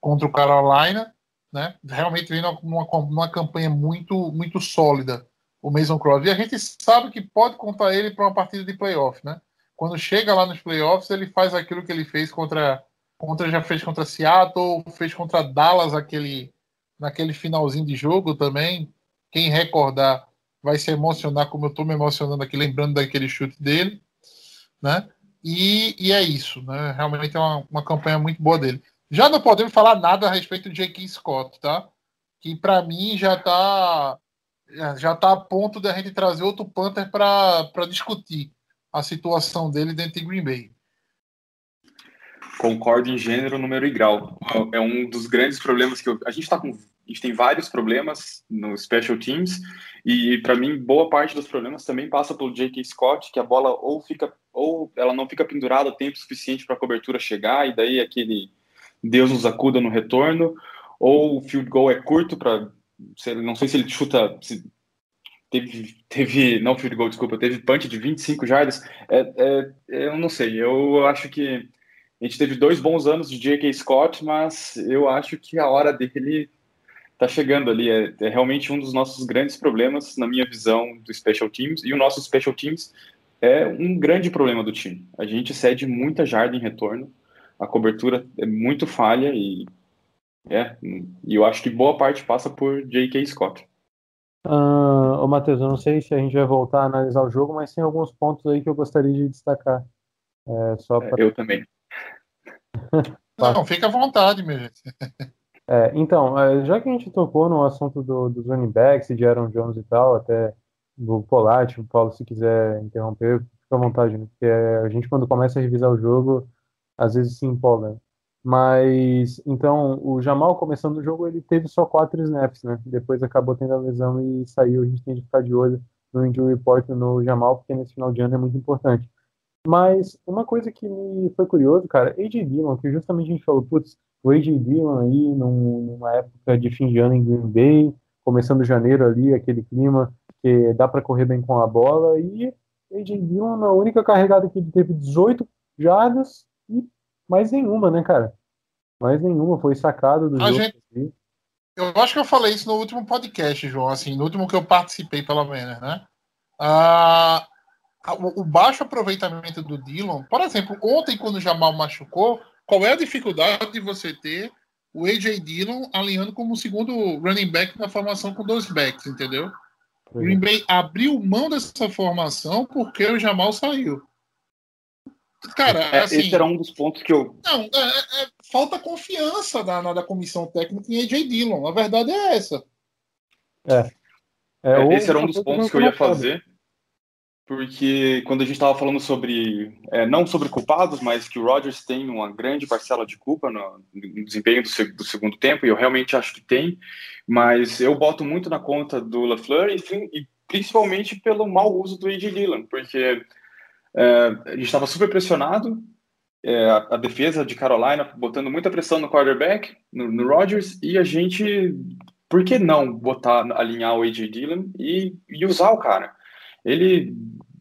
contra o Carolina, né? Realmente vem numa, numa campanha muito muito sólida o Mason Crosby. E a gente sabe que pode contar ele para uma partida de playoff, né? Quando chega lá nos playoffs, ele faz aquilo que ele fez contra contra já fez contra Seattle, fez contra Dallas aquele naquele finalzinho de jogo também. Quem recordar vai se emocionar como eu estou me emocionando aqui lembrando daquele chute dele, né? E, e é isso, né? Realmente é uma, uma campanha muito boa dele. Já não podemos falar nada a respeito de J.K. Scott, tá? Que para mim já está já tá a ponto de a gente trazer outro Panther para discutir a situação dele dentro de Green Bay. Concordo em gênero, número e grau. É um dos grandes problemas que eu, a gente está com. A gente tem vários problemas no Special Teams e para mim boa parte dos problemas também passa pelo J.K. Scott, que a bola ou fica ou ela não fica pendurada tempo suficiente para a cobertura chegar e daí aquele Deus nos acuda no retorno, ou o field goal é curto para não sei se ele chuta se teve, teve não field goal, desculpa, teve punch de 25 jardas, é, é, eu não sei, eu acho que a gente teve dois bons anos de J.K. Scott, mas eu acho que a hora dele tá chegando ali, é, é realmente um dos nossos grandes problemas, na minha visão, do Special Teams, e o nosso Special Teams é um grande problema do time. A gente cede muita jarda em retorno, a cobertura é muito falha e é, e eu acho que boa parte passa por J.K. Scott. Uh, ô Matheus, eu não sei se a gente vai voltar a analisar o jogo, mas tem alguns pontos aí que eu gostaria de destacar. É, só pra... Eu também. não, fica à vontade, meu gente. É, então, é, já que a gente tocou no assunto do, dos running backs, de Aaron Jones e tal, até do Polati, o Paulo, se quiser interromper, Fica à vontade, né? Porque a gente, quando começa a revisar o jogo, às vezes se empolga. Mas, então, o Jamal começando o jogo, ele teve só quatro snaps, né? Depois acabou tendo a lesão e saiu. A gente tem que ficar de olho no injury report no Jamal, porque nesse final de ano é muito importante. Mas uma coisa que me foi curioso, cara, AJ Dillon, que justamente a gente falou, putz, o AJ Dillon aí numa época de fim de ano em Green Bay, começando janeiro ali, aquele clima que dá para correr bem com a bola, e AJ Dillon na única carregada que ele teve 18 jardas e mais nenhuma, né, cara? Mais nenhuma, foi sacado do A jogo. gente- Eu acho que eu falei isso no último podcast, João, assim, no último que eu participei, pelo menos, né? Ah, o baixo aproveitamento do Dillon, por exemplo, ontem, quando o Jamal machucou, qual é a dificuldade de você ter o AJ Dillon alinhando como segundo running back na formação com dois backs, entendeu? O Green Bay abriu mão dessa formação porque o Jamal saiu. Cara, É, assim. esse era um dos pontos que eu. Não, é- é- falta confiança da, na- da comissão técnica em AJ Dillon. A verdade é essa. É, esse era um dos pontos que eu ia fazer. Porque quando a gente estava falando sobre. é, não sobre culpados, mas que o Rodgers tem uma grande parcela de culpa no, no desempenho do, do segundo tempo, e eu realmente acho que tem. Mas eu boto muito na conta do LaFleur e, principalmente pelo mau uso do A.J. Dillon, porque é, a gente estava super pressionado, é, a, a defesa de Carolina botando muita pressão no quarterback, no, no Rodgers, e a gente, por que não botar, alinhar o A.J. Dillon e, e usar o cara? Ele,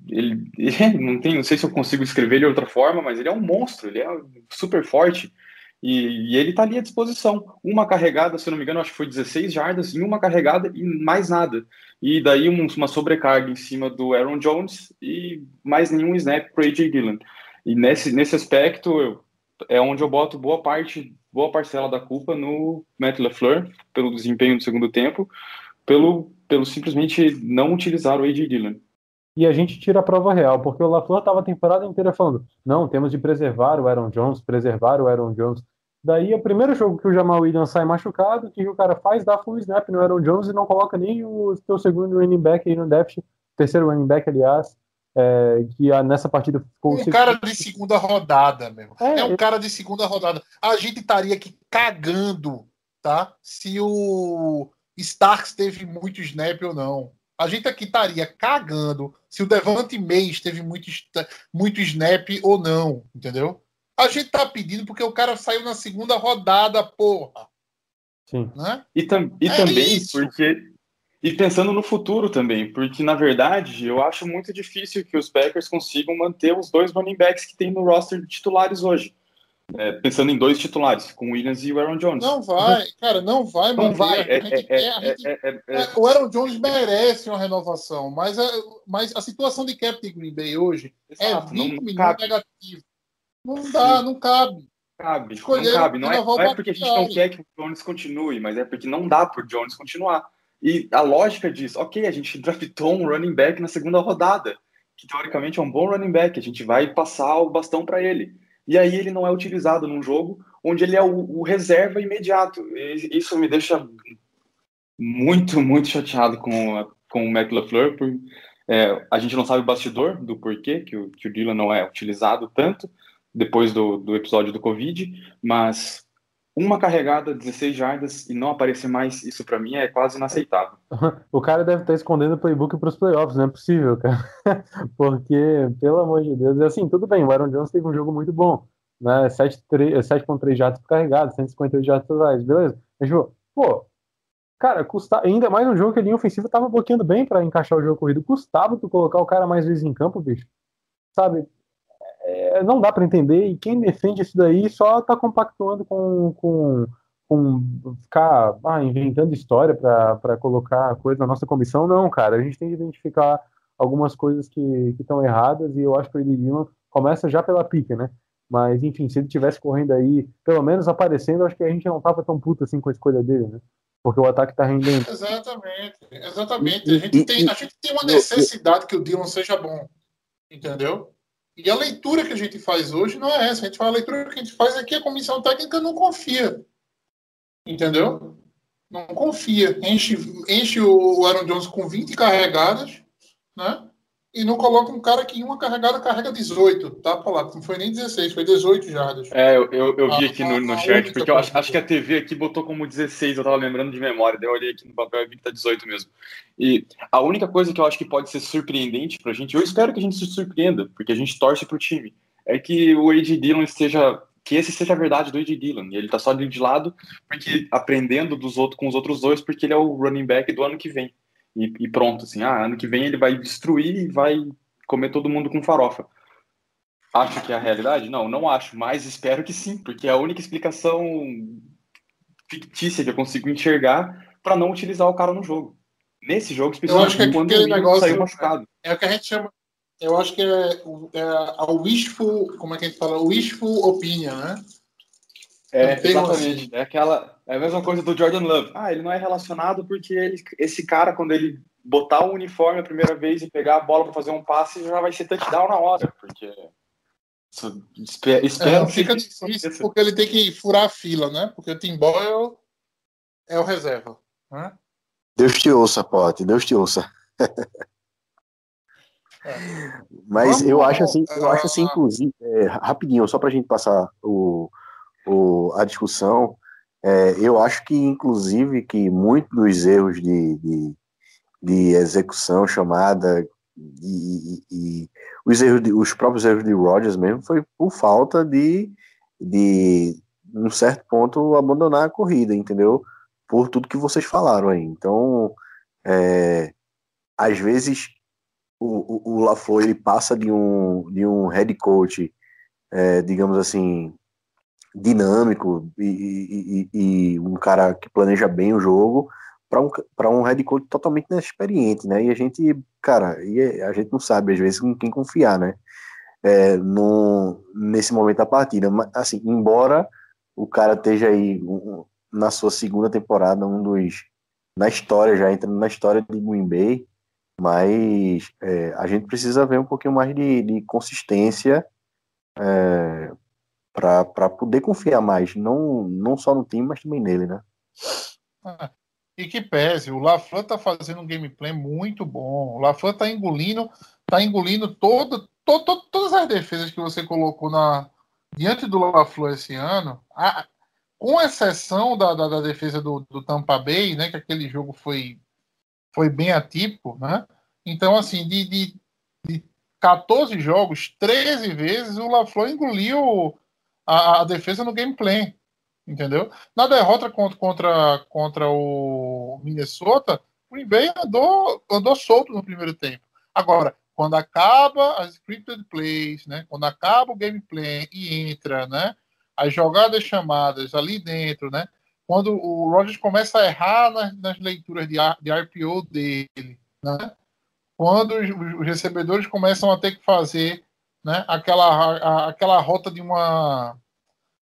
ele, ele não tem, não sei se eu consigo escrever ele de outra forma, mas ele é um monstro, ele é super forte. E, e ele tá ali à disposição. Uma carregada, se não me engano, acho que foi 16 jardas em uma carregada e mais nada. E daí um- uma sobrecarga em cima do Aaron Jones e mais nenhum snap para AJ Dillon. E nesse, nesse aspecto eu- é onde eu boto boa parte, boa parcela da culpa no Matt LaFleur pelo desempenho do segundo tempo, pelo, pelo simplesmente não utilizar o AJ Dillon. E a gente tira a prova real, porque o LaFleur estava a temporada inteira falando: não, temos de preservar o Aaron Jones, preservar o Aaron Jones. Daí, o primeiro jogo que o Jamal Williams sai machucado, o que o cara faz? Dá full snap no Aaron Jones e não coloca nem o seu segundo running back aí no déficit, terceiro running back, aliás, é, que ah, nessa partida ficou o Um segundo- cara de segunda rodada, meu. É, É um é- cara de segunda rodada. A gente estaria aqui cagando, tá? Se o Starks teve muito snap ou não. A gente aqui estaria cagando se o Devante Mays teve muito, muito snap ou não, entendeu? A gente tá pedindo porque o cara saiu na segunda rodada, porra. Sim. Né? E, tam, e É também isso. porque. E pensando no futuro também, porque na verdade eu acho muito difícil que os Packers consigam manter os dois running backs que tem no roster de titulares hoje. É, pensando em dois titulares, com o Williams e o Aaron Jones. Não vai, cara, não vai, Não vai. É, é, é, é, é, é, É, o Aaron Jones merece uma renovação, mas a, mas a situação de cap de Green Bay hoje é exato, 20 não, não milhões negativo. Não dá, não cabe. cabe, não Escolheram cabe. Não é, o não é porque a gente não quer que o Jones continue, mas é porque não dá pro Jones continuar. E a lógica diz, ok, a gente draftou um running back na segunda rodada, que teoricamente é um bom running back, a gente vai passar o bastão para ele. E aí ele não é utilizado num jogo onde ele é o, o reserva imediato. E isso me deixa muito, muito chateado com, a- com o Matt LaFleur, é, a gente não sabe o bastidor do porquê que o, que o Dylan não é utilizado tanto depois do, do episódio do Covid, mas uma carregada, 16 jardas e não aparecer mais, isso para mim é quase inaceitável. O cara deve estar escondendo o playbook para os playoffs, não é possível, cara. Porque, pelo amor de Deus, assim, tudo bem, o Aaron Jones teve um jogo muito bom, né? 7,3 7,3 jatos por carregado, 158 jatos totais, beleza? Mas, pô, cara, custa... ainda mais um jogo que a linha ofensiva tava bloqueando bem para encaixar o jogo corrido. Custava tu colocar o cara mais vezes em campo, bicho. Sabe? É, não dá para entender, e quem defende isso daí só tá compactuando com, com, com ficar ah, inventando história para colocar coisa na nossa comissão. Não, cara, a gente tem que identificar algumas coisas que estão erradas e eu acho que o Eddie Dillon começa já pela pique, né? Mas, enfim, se ele tivesse correndo aí, pelo menos aparecendo, acho que a gente não tava tão puto assim com a escolha dele, né? Porque o ataque tá rendendo. Exatamente, exatamente. A gente tem, a gente tem uma necessidade que o Dylan seja bom, entendeu? E a leitura que a gente faz hoje não é essa. A gente faz a leitura que a gente faz aqui, a comissão técnica não confia, entendeu? Não confia. Enche, enche o Aaron Jones com 20 carregadas, né? E não coloca um cara que em uma carregada carrega 18, tá, Polato? Não foi nem 16, foi 18 jardas. É, eu, eu, eu vi A- aqui no, no a- a chat, única porque eu acho, acho que a TV aqui botou como 16, eu tava lembrando de memória, daí eu olhei aqui no papel e vi que tá 18 mesmo. E a única coisa que eu acho que pode ser surpreendente pra gente, eu espero que a gente se surpreenda, porque a gente torce pro time, é que o A.J. Dillon esteja, que esse seja a verdade do A.J. Dillon, e ele tá só ali de lado, porque aprendendo dos outros, com os outros dois, porque ele é o running back do ano que vem. E, e pronto, assim, ah, ano que vem ele vai destruir e vai comer todo mundo com farofa. Acho que é a realidade? Não, não acho, mas espero que sim, porque é a única explicação fictícia que eu consigo enxergar para não utilizar o cara no jogo. Nesse jogo, Eu acho que é especialmente quando Williams negócio- saiu machucado. É o que a gente chama. Eu acho que é, o- é a wishful. Como é que a gente fala? Wishful opinion, né? É, exatamente. É aquela. É a mesma coisa do Jordan Love. Ah, ele não é relacionado porque ele- esse cara, quando ele botar o uniforme a primeira vez e pegar a bola para fazer um passe, já vai ser touchdown na hora. Porque. Espero, É, espero que fica isso difícil porque ele tem que furar a fila, né? Porque o Tim Boyle é o reserva. Né? Deus te ouça, Pote, Deus te ouça. Mas Vamos, eu acho assim, eu acho assim, inclusive, é, rapidinho, só para a gente passar o, o- a discussão, é, eu acho que, inclusive, que muitos dos erros de, de, de execução chamada e, e- e os erros, de- os próprios erros de Rodgers mesmo foi por falta de, de, num certo ponto, abandonar a corrida, entendeu? Por tudo que vocês falaram aí. Então, é, às vezes o, o, o LaFleur ele passa de um, de um head coach, é, digamos assim, dinâmico e, e- e- um cara que planeja bem o jogo para um, para um head coach totalmente inexperiente, né? E a gente, cara, e a gente não sabe às vezes em quem confiar, né? É, no, nesse momento da partida. Mas, assim, embora o cara esteja aí um- na sua segunda temporada, um dos na história já entrando na história de Green Bay, mas é, a gente precisa ver um pouquinho mais de, de consistência é, para poder confiar mais, não, não só no time, mas também nele, né? E que pese, o LaFleur tá fazendo um gameplay muito bom. O LaFleur tá engolindo, tá engolindo todo, to- to- todas as defesas que você colocou na diante do LaFleur esse ano, a- com exceção da, da, da defesa do, do Tampa Bay, né, que aquele jogo foi, foi bem atípico, né? Então, assim, de, de, de 14 jogos, 13 vezes o LaFleur engoliu a, a defesa no gameplay, entendeu? Na derrota contra, contra, contra o Minnesota, o Green Bay andou, andou solto no primeiro tempo. Agora, quando acaba as scripted plays, né? Quando acaba o gameplay e entra, né? As jogadas chamadas ali dentro, né? Quando o Rogers começa a errar nas, nas leituras de, de RPO dele, né? Quando os, os recebedores começam a ter que fazer, né? Aquela, a- aquela rota de uma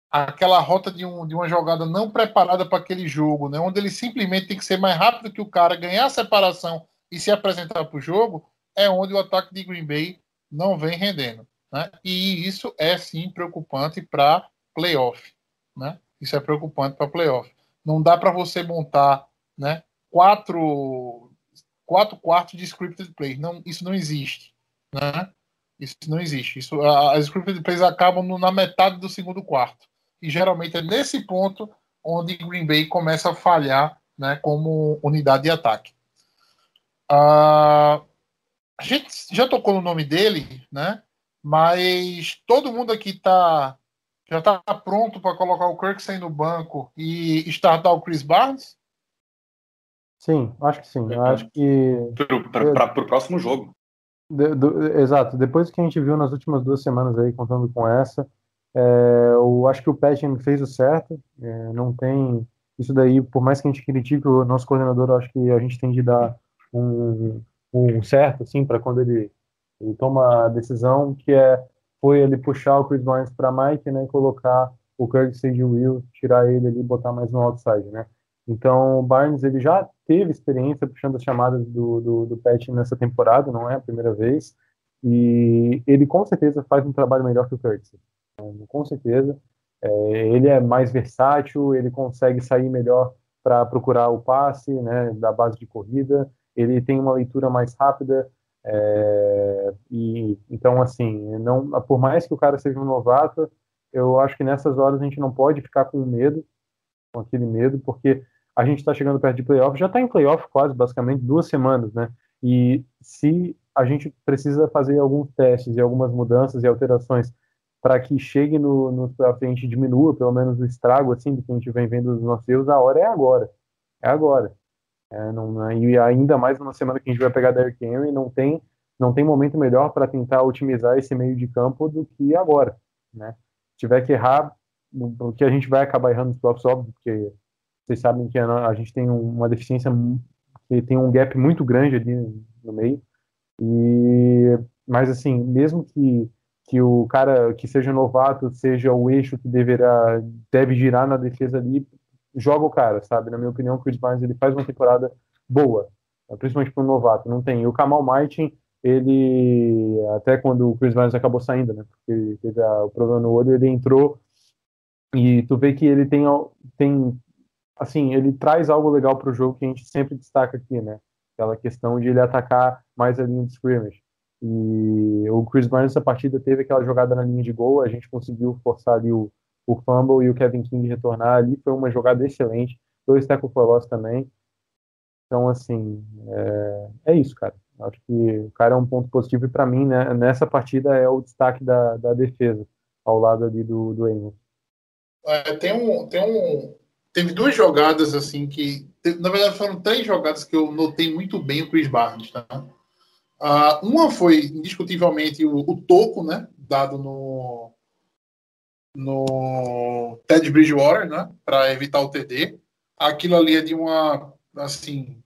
aquela rota de, um, de uma jogada não preparada para aquele jogo, né? onde ele simplesmente tem que ser mais rápido que o cara, ganhar a separação e se apresentar para o jogo, é onde o ataque de Green Bay não vem rendendo. Né? E isso é sim preocupante para playoff. Né? Isso é preocupante para playoff. Não dá para você montar né, quatro, quatro quartos de scripted play. Não, isso não existe. Né? Isso não existe. Isso, as scripted plays acabam no- na metade do segundo quarto. E geralmente é nesse ponto onde Green Bay começa a falhar né, como unidade de ataque. Ah, a gente já tocou no nome dele, né? Mas todo mundo aqui tá, já está pronto para colocar o Kirksey no banco e startar o Chris Barnes? Sim, acho que sim. Eu acho que Para o próximo jogo. De- do- exato. Depois que a gente viu nas últimas duas semanas aí, contando com essa, é, eu acho que o Patchen fez o certo. é, não tem isso daí, por mais que a gente critique o nosso coordenador, acho que a gente tem de dar um, um certo, assim, para quando ele, ele toma a decisão, que é foi ele puxar o Chris Barnes para Mike, né, e colocar o Kirk Sage Will, tirar ele ali e botar mais no outside, né? Então, o Barnes ele já teve experiência puxando as chamadas do, do, do Pat nessa temporada, não é a primeira vez, e ele com certeza faz um trabalho melhor que o Curtis. Então, com certeza. É, ele é mais versátil, ele consegue sair melhor para procurar o passe né, da base de corrida, ele tem uma leitura mais rápida, É, e então assim, não, por mais que o cara seja um novato, eu acho que nessas horas a gente não pode ficar com medo, com aquele medo, porque a gente está chegando perto de playoff, já está em playoff quase, basicamente duas semanas, né? E se a gente precisa fazer alguns testes e algumas mudanças e alterações para que chegue no, no a gente diminua pelo menos o estrago assim do que a gente vem vendo dos nossos erros, a hora é agora, é agora. É, não, e ainda mais numa semana que a gente vai pegar Derrick Henry, não tem não tem momento melhor para tentar otimizar esse meio de campo do que agora, né? Se tiver que errar, o que a gente vai acabar errando nos playoffs, óbvio, porque vocês sabem que a, gente tem uma deficiência que tem um gap muito grande ali no meio. E mas assim, mesmo que que o cara que seja novato seja o eixo que deverá deve girar na defesa ali, joga o cara, sabe? Na minha opinião, o Chris Barnes ele faz uma temporada boa, principalmente para um novato. Não tem. E o Kamal Martin, ele até quando o Chris Barnes acabou saindo, né? Porque teve o problema no olho, ele entrou e tu vê que ele tem tem assim, ele traz algo legal para o jogo que a gente sempre destaca aqui, né? Aquela questão de ele atacar mais a linha de scrimmage. E o Chris Barnes nessa partida teve aquela jogada na linha de gol, a gente conseguiu forçar ali o, o fumble e o Kevin King retornar ali, foi uma jogada excelente, dois tackle for loss também. Então, assim, é, é isso, cara. Acho que o cara é um ponto positivo e para mim, né, nessa partida é o destaque da, da defesa, ao lado ali do, do Amos. É, tem um, tem um, teve duas jogadas assim que, na verdade, foram três jogadas que eu notei muito bem o Chris Barnes, tá? Uh, uma foi indiscutivelmente o, o, toco, né, dado no no Ted Bridgewater, né, para evitar o TD. Aquilo ali é de uma assim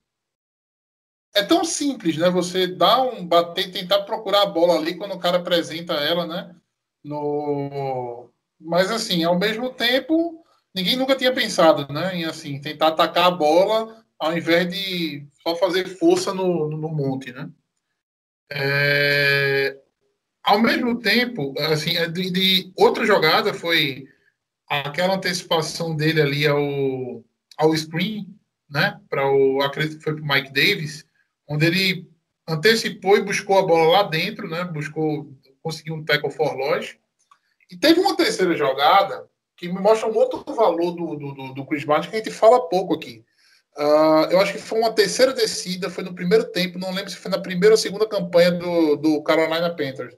é tão simples, né? Você dá um bater, tentar procurar a bola ali quando o cara apresenta ela, né? No mas assim, ao mesmo tempo ninguém nunca tinha pensado, né, em assim, tentar atacar a bola ao invés de só fazer força no, no monte, né? É, ao mesmo tempo, assim, é de, de, outra jogada foi aquela antecipação dele ali ao, ao screen, né? Para o acredito que foi para Mike Davis, onde ele antecipou e buscou a bola lá dentro, né? Buscou, conseguiu um tackle for loss. E teve uma terceira jogada que me mostra um outro valor do, do, do Chris Martin que a gente fala pouco aqui. Uh, eu acho que foi uma terceira descida, foi no primeiro tempo, não lembro se foi na primeira ou segunda campanha do, do Carolina Panthers.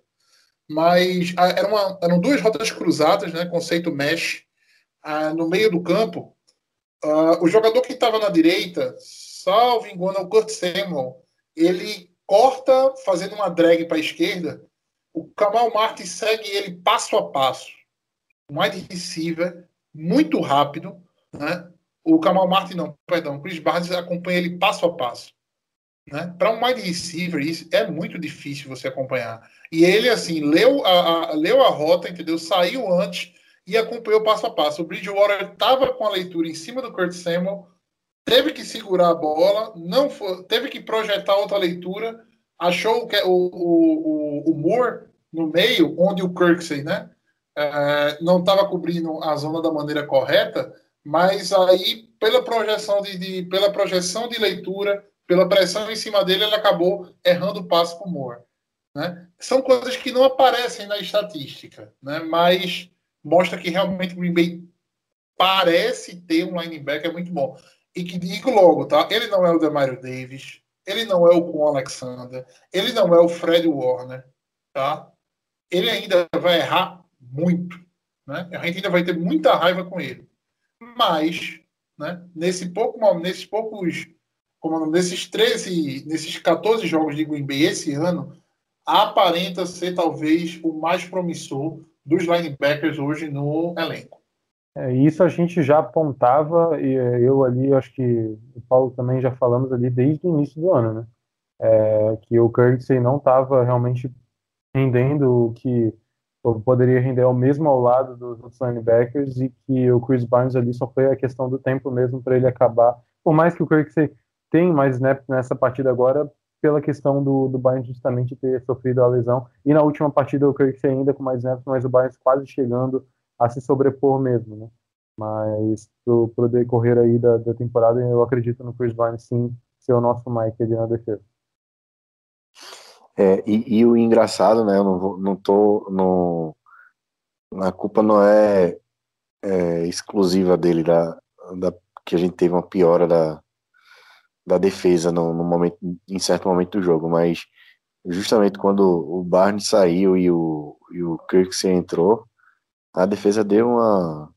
Mas uh, era uma, eram duas rotas cruzadas, né, conceito mesh, uh, no meio do campo. o jogador que estava na direita, salvo engano, é o Kurt Samuel, ele corta fazendo uma drag para a esquerda. O Kamal Martin segue ele passo a passo um wide receiver muito rápido, né? O Kamal Martin não, perdão, o Chris Barnes acompanha ele passo a passo. Né? Para um wide receiver, isso é muito difícil você acompanhar. E ele, assim, leu a, a, leu a rota, entendeu? Saiu antes e acompanhou passo a passo. O Bridgewater estava com a leitura em cima do Kurt Samuel, teve que segurar a bola, não foi, teve que projetar outra leitura, achou o, o, o, o Moore no meio, onde o Kirksey, né? É, não estava cobrindo a zona da maneira correta, mas aí, pela projeção de, de, pela projeção de leitura, pela pressão em cima dele, ele acabou errando o passo para o Moore. Né? São coisas que não aparecem na estatística, né? mas mostra que realmente o Green Bay parece ter um linebacker muito bom. E que digo logo, tá? Ele não é o Demario Davis, ele não é o Con Alexander, ele não é o Fred Warner, tá? Ele ainda vai errar muito. Né? A gente ainda vai ter muita raiva com ele. Mas, né, nesse pouco, nesses poucos, como nesses 13, nesses 14 jogos de Green Bay esse ano, aparenta ser talvez o mais promissor dos linebackers hoje no elenco. É, isso a gente já apontava, e eu ali, acho que o Paulo também já falamos ali desde o início do ano, né? É, que o Kirksey não estava realmente rendendo o que poderia render ao mesmo ao lado dos outros linebackers e que o Chris Barnes ali só foi a questão do tempo mesmo para ele acabar. Por mais que o Kirksey tenha mais snaps nessa partida agora, pela questão do, do Barnes justamente ter sofrido a lesão. E na última partida o Kirksey ainda com mais snaps, mas o Barnes quase chegando a se sobrepor mesmo, né? Mas pro, pro decorrer aí da, da temporada, eu acredito no Chris Barnes sim ser o nosso Mike ali na defesa. É, e, e, o engraçado, né? Eu não, não tô. No, a culpa não é, é exclusiva dele, da, da, que a gente teve uma piora da, da defesa no, no, momento, em certo momento do jogo, mas justamente quando o Barnes saiu e o, e o Kirksey entrou, a defesa deu uma,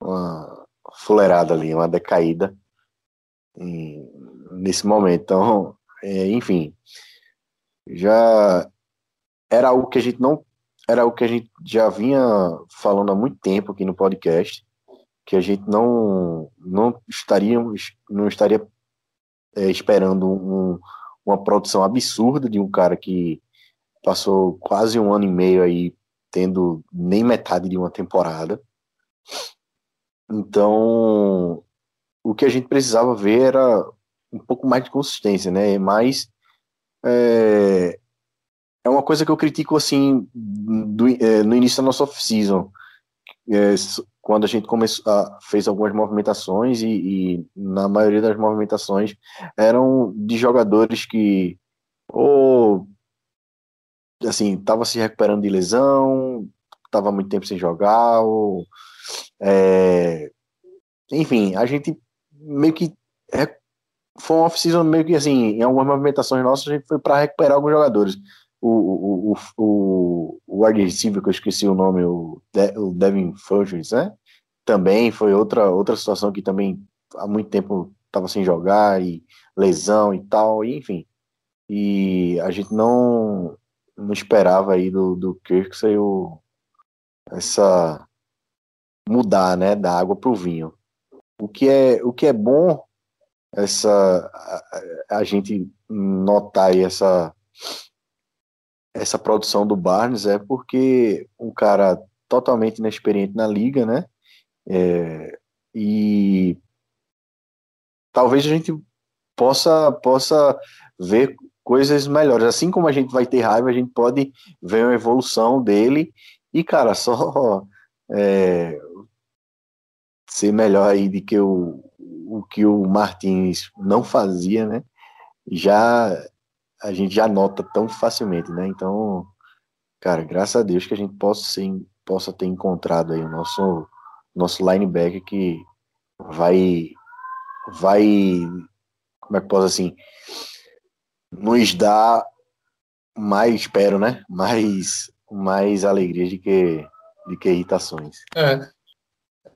uma fuleirada ali, uma decaída em, nesse momento. Então, é, enfim, já era algo que a gente não era algo que a gente já vinha falando há muito tempo aqui no podcast, que a gente não não estaríamos não estaria é, esperando um, uma produção absurda de um cara que passou quase um ano e meio aí tendo nem metade de uma temporada. Então, o que a gente precisava ver era um pouco mais de consistência, né? Mas é, é uma coisa que eu critico assim do, é, no início da nossa off-season, é, quando a gente começou, a, fez algumas movimentações e, e, na maioria das movimentações eram de jogadores que ou assim tava se recuperando de lesão, tava muito tempo sem jogar, ou é, enfim, a gente meio que foi uma off-season meio que assim, em algumas movimentações nossas, a gente foi para recuperar alguns jogadores. O, o, o, o, wide receiver, que eu esqueci o nome, o, De, o Devin Fudgens, né? Também foi outra, outra situação que também há muito tempo estava sem jogar, e lesão e tal, e, enfim. E a gente não, não esperava aí do, do Kirksey o, essa mudar, né, da água para o vinho. O que é, o que é bom essa a, a, gente notar essa essa produção do Barnes é porque um cara totalmente inexperiente na liga, né? É, e talvez a gente possa possa ver coisas melhores. Assim como a gente vai ter raiva, a gente pode ver uma evolução dele e, cara, só é, ser melhor aí do que o, o que o Martins não fazia, né? Já a gente já nota tão facilmente, né? Então, cara, graças a Deus que a gente possa, ser, possa ter encontrado aí o nosso nosso linebacker que vai vai como é que posso assim nos dar mais espero né mais mais alegria de que de que irritações é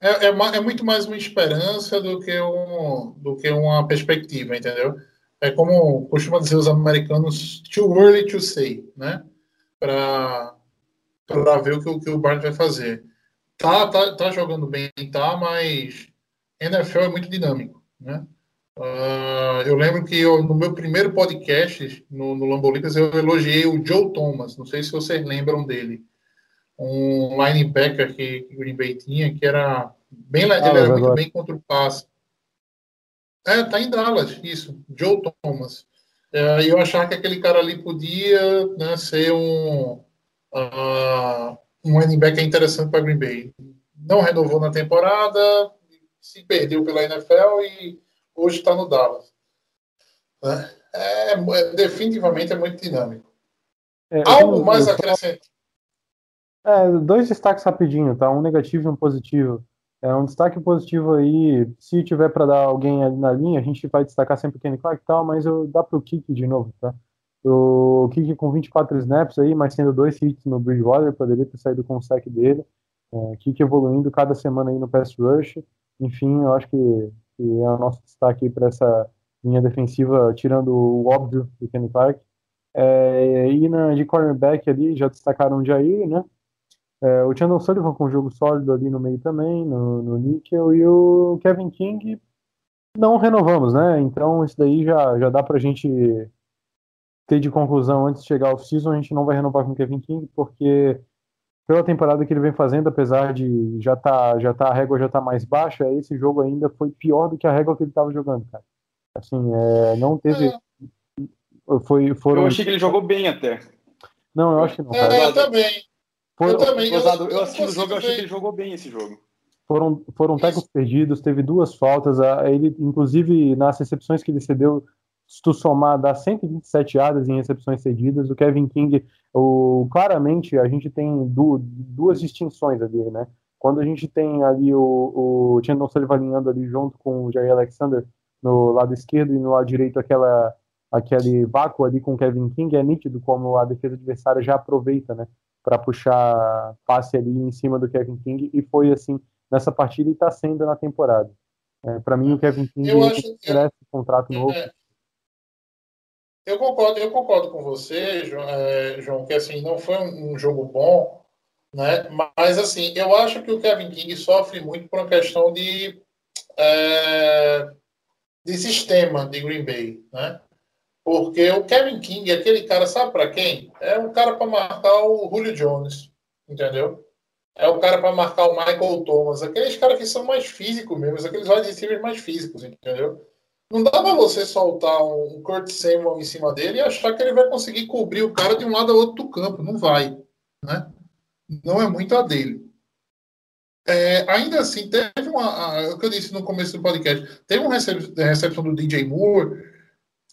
é, é, é, muito mais uma esperança do que, um, do que uma perspectiva, entendeu? É como costuma dizer os americanos, too early to say, né? Para ver o que, o que o vai fazer. Tá, tá, tá jogando bem, tá, mas NFL é muito dinâmico, né? Uh, eu lembro que eu, no meu primeiro podcast, no, no Lambolicas, eu elogiei o Joe Thomas. Não sei se vocês lembram dele um linebacker que, que o Green Bay tinha, que era bem, ele era muito bem contra o passe. É, tá em Dallas, isso, Joe Thomas. É, eu achava que aquele cara ali podia né, ser um, uh, um linebacker interessante para Green Bay. Não renovou na temporada, se perdeu pela NFL e hoje está no Dallas. É, é, definitivamente é muito dinâmico. É, Algo mais acrescentar é, dois destaques rapidinho, tá? Um negativo e um positivo. É um destaque positivo aí, se tiver para dar alguém ali na linha, a gente vai destacar sempre o Kenny Clark e tal, mas eu dá pro Kiki de novo, tá? O Kiki com 24 snaps aí, mas tendo dois hits no Bridgewater, poderia ter saído com o sack dele. É, evoluindo cada semana aí no pass rush. Enfim, eu acho que, que é o nosso destaque para essa linha defensiva, tirando o óbvio do Kenny Clark. É, e na, de cornerback ali, já destacaram o Jair, né? É, o Chandler Sullivan com um jogo sólido ali no meio também, no, no níquel, e o Kevin King não renovamos, né? Então isso daí já, já dá pra gente ter de conclusão antes de chegar ao season, a gente não vai renovar com o Kevin King, porque pela temporada que ele vem fazendo, apesar de já tá, já tá a régua já tá mais baixa, esse jogo ainda foi pior do que a régua que ele estava jogando, cara. Assim, é, não teve. É. Foi, foram... Eu achei que ele jogou bem até. Não, eu acho que não. Cara. É, eu também. Foi, eu também. Eu, eu, eu assisti o jogo, eu achei que ele jogou bem esse jogo. Foram, foram tecos perdidos, teve duas faltas. Ele, inclusive, nas recepções que ele cedeu, se tu somar, dá 127 yardas em recepções cedidas. O Kevin King, o, claramente, a gente tem du, duas distinções ali, né? Quando a gente tem ali o, o Chandon Sullivan alinhando ali junto com o Jair Alexander no lado esquerdo e no lado direito aquela, aquele vácuo ali com o Kevin King, é nítido como a defesa adversária já aproveita, né? Para puxar passe ali em cima do Kevin King e foi assim nessa partida e está sendo na temporada. É, para mim, o Kevin King Eu acho- merece um contrato novo. É, Eu concordo, eu concordo com você, João, é, João, que assim não foi um, um jogo bom, né? Mas assim, eu acho que o Kevin King sofre muito por uma questão de é, de sistema de Green Bay, né? Porque o Kevin King é aquele cara, sabe para quem? É um cara para marcar o Julio Jones, entendeu? É o cara para marcar o Michael Thomas, aqueles caras que são mais físicos mesmo, aqueles wide receivers mais físicos, entendeu? Não dá pra você soltar um Kurt Samuel em cima dele e achar que ele vai conseguir cobrir o cara de um lado ao outro do campo. Não vai. Né? Não é muito a dele. É, ainda assim, teve uma. a- o que eu disse no começo do podcast, teve uma recep- recepção do DJ Moore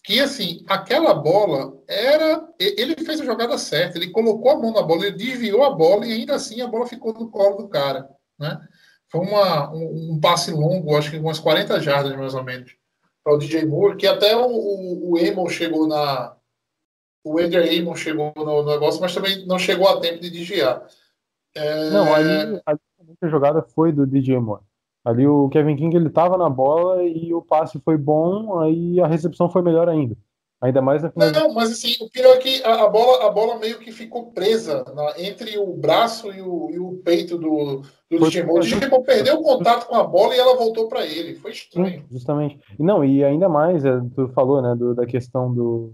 que, assim, aquela bola era. Ele fez a jogada certa, ele colocou a mão na bola, ele desviou a bola e ainda assim a bola ficou no colo do cara. Né? Foi uma, um, um passe longo, acho que umas 40 jardas mais ou menos para o DJ Moore, que até o, o, o Amon chegou na. O Andrew Amon chegou no negócio, mas também não chegou a tempo de desviar. É, Não, a jogada foi do DJ Moore. Ali o Kevin King ele tava na bola e o passe foi bom, aí a recepção foi melhor ainda. Ainda mais na Não, finalização. não, mas assim, o pior é que a, a bola, a bola meio que ficou presa na- entre o braço e o, e o peito do, do Foi- Moore. O Moore perdeu o contato com a bola e ela voltou para ele. Foi estranho. Sim, justamente. E não, e ainda mais, é, tu falou, né, do- da questão do,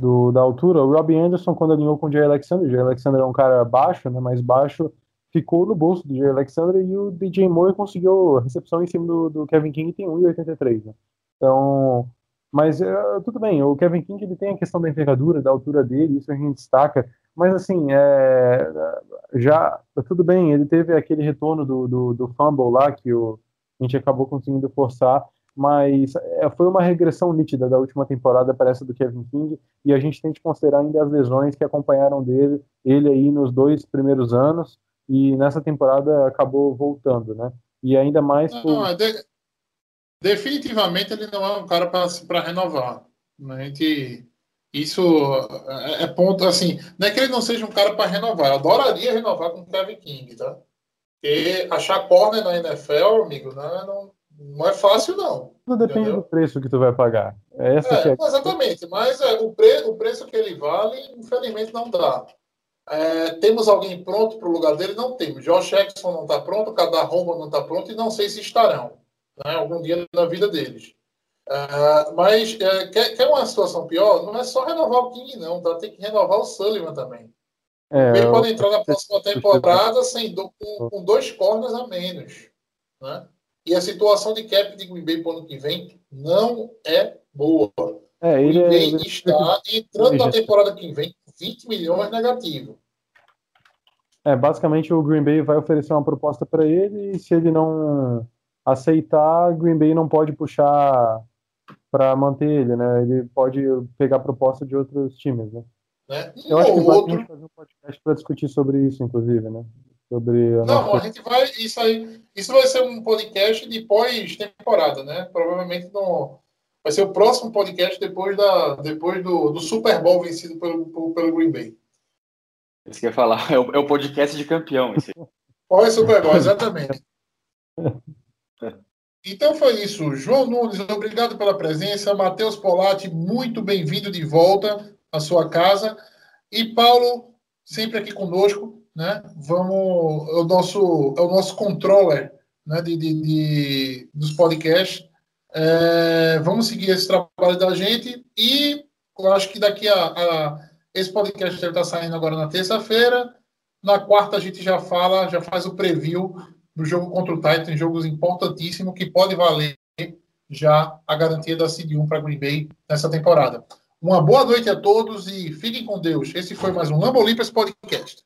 do- da altura. O Robbie Anderson, quando alinhou com o Jay Alexander, o Jay Alexander é um cara baixo, né, mais baixo, ficou no bolso do Jay Alexander e o DJ Moore conseguiu recepção em cima do, do Kevin King e tem 1,83, né? Então, mas é, tudo bem, o Kevin King ele tem a questão da envergadura, da altura dele, isso a gente destaca, mas assim, é, já, tudo bem, ele teve aquele retorno do, do, do fumble lá que o, a gente acabou conseguindo forçar, mas é, foi uma regressão nítida da última temporada para essa do Kevin King, e a gente tem que considerar ainda as lesões que acompanharam dele, ele aí nos dois primeiros anos, e nessa temporada acabou voltando, né? E ainda mais por... não, é de- definitivamente ele não é um cara para renovar. né? A gente, isso é, é ponto assim. Não é que ele não seja um cara para renovar. Eu adoraria renovar com o Kevin King, tá? Porque achar corner na NFL, amigo, não, é- não, não é fácil, não. Tudo depende entendeu? do preço que tu vai pagar. É essa É, é exatamente, mas é, o, pre- o preço que ele vale, infelizmente, não dá. É, temos alguém pronto para o lugar dele? Não temos. Josh Jackson não está pronto, Kadar Roma não está pronto e não sei se estarão né, algum dia na vida deles. É, mas é, quer, quer uma situação pior? Não é só renovar o King, não, tá? Tem que renovar o Sullivan também. É, Ele eu- pode entrar na próxima temporada sem, do- com, com dois corners a menos. Né? E a situação de cap de Green Bay para o ano que vem não é boa. é, ele Green é, Bay ele- está entrando na temporada que vem 20 milhões negativo. é, basicamente o Green Bay vai oferecer uma proposta para ele e se ele não aceitar, Green Bay não pode puxar para manter ele, né? Ele pode pegar proposta de outros times, né? Né? Um Eu acho que outro. gente fazer um podcast para discutir sobre isso, inclusive, né? Sobre a Não, nossa- a gente vai. Isso aí. Isso vai ser um podcast de pós-temporada, né? Provavelmente no, vai ser o próximo podcast depois, da, depois do, do Super Bowl vencido pelo, pelo, pelo Green Bay. Isso que eu ia falar. É o, é o podcast de campeão. Esse. Pós-Super Bowl, exatamente. Então foi isso. João Nunes, obrigado pela presença. Matheus Polatti, muito bem-vindo de volta à sua casa. E Paulo, sempre aqui conosco, né? Vamos, é o nosso, é o nosso controller né? de, de- de- dos podcasts. É, vamos seguir esse trabalho da gente e eu acho que daqui a, a esse podcast deve estar saindo agora na terça-feira. Na quarta a gente já fala, já faz o preview do jogo contra o Titan, jogos importantíssimos que pode valer já a garantia da Seed 1 para Green Bay nessa temporada. Uma boa noite a todos e fiquem com Deus. Esse foi mais um Lambo Podcast.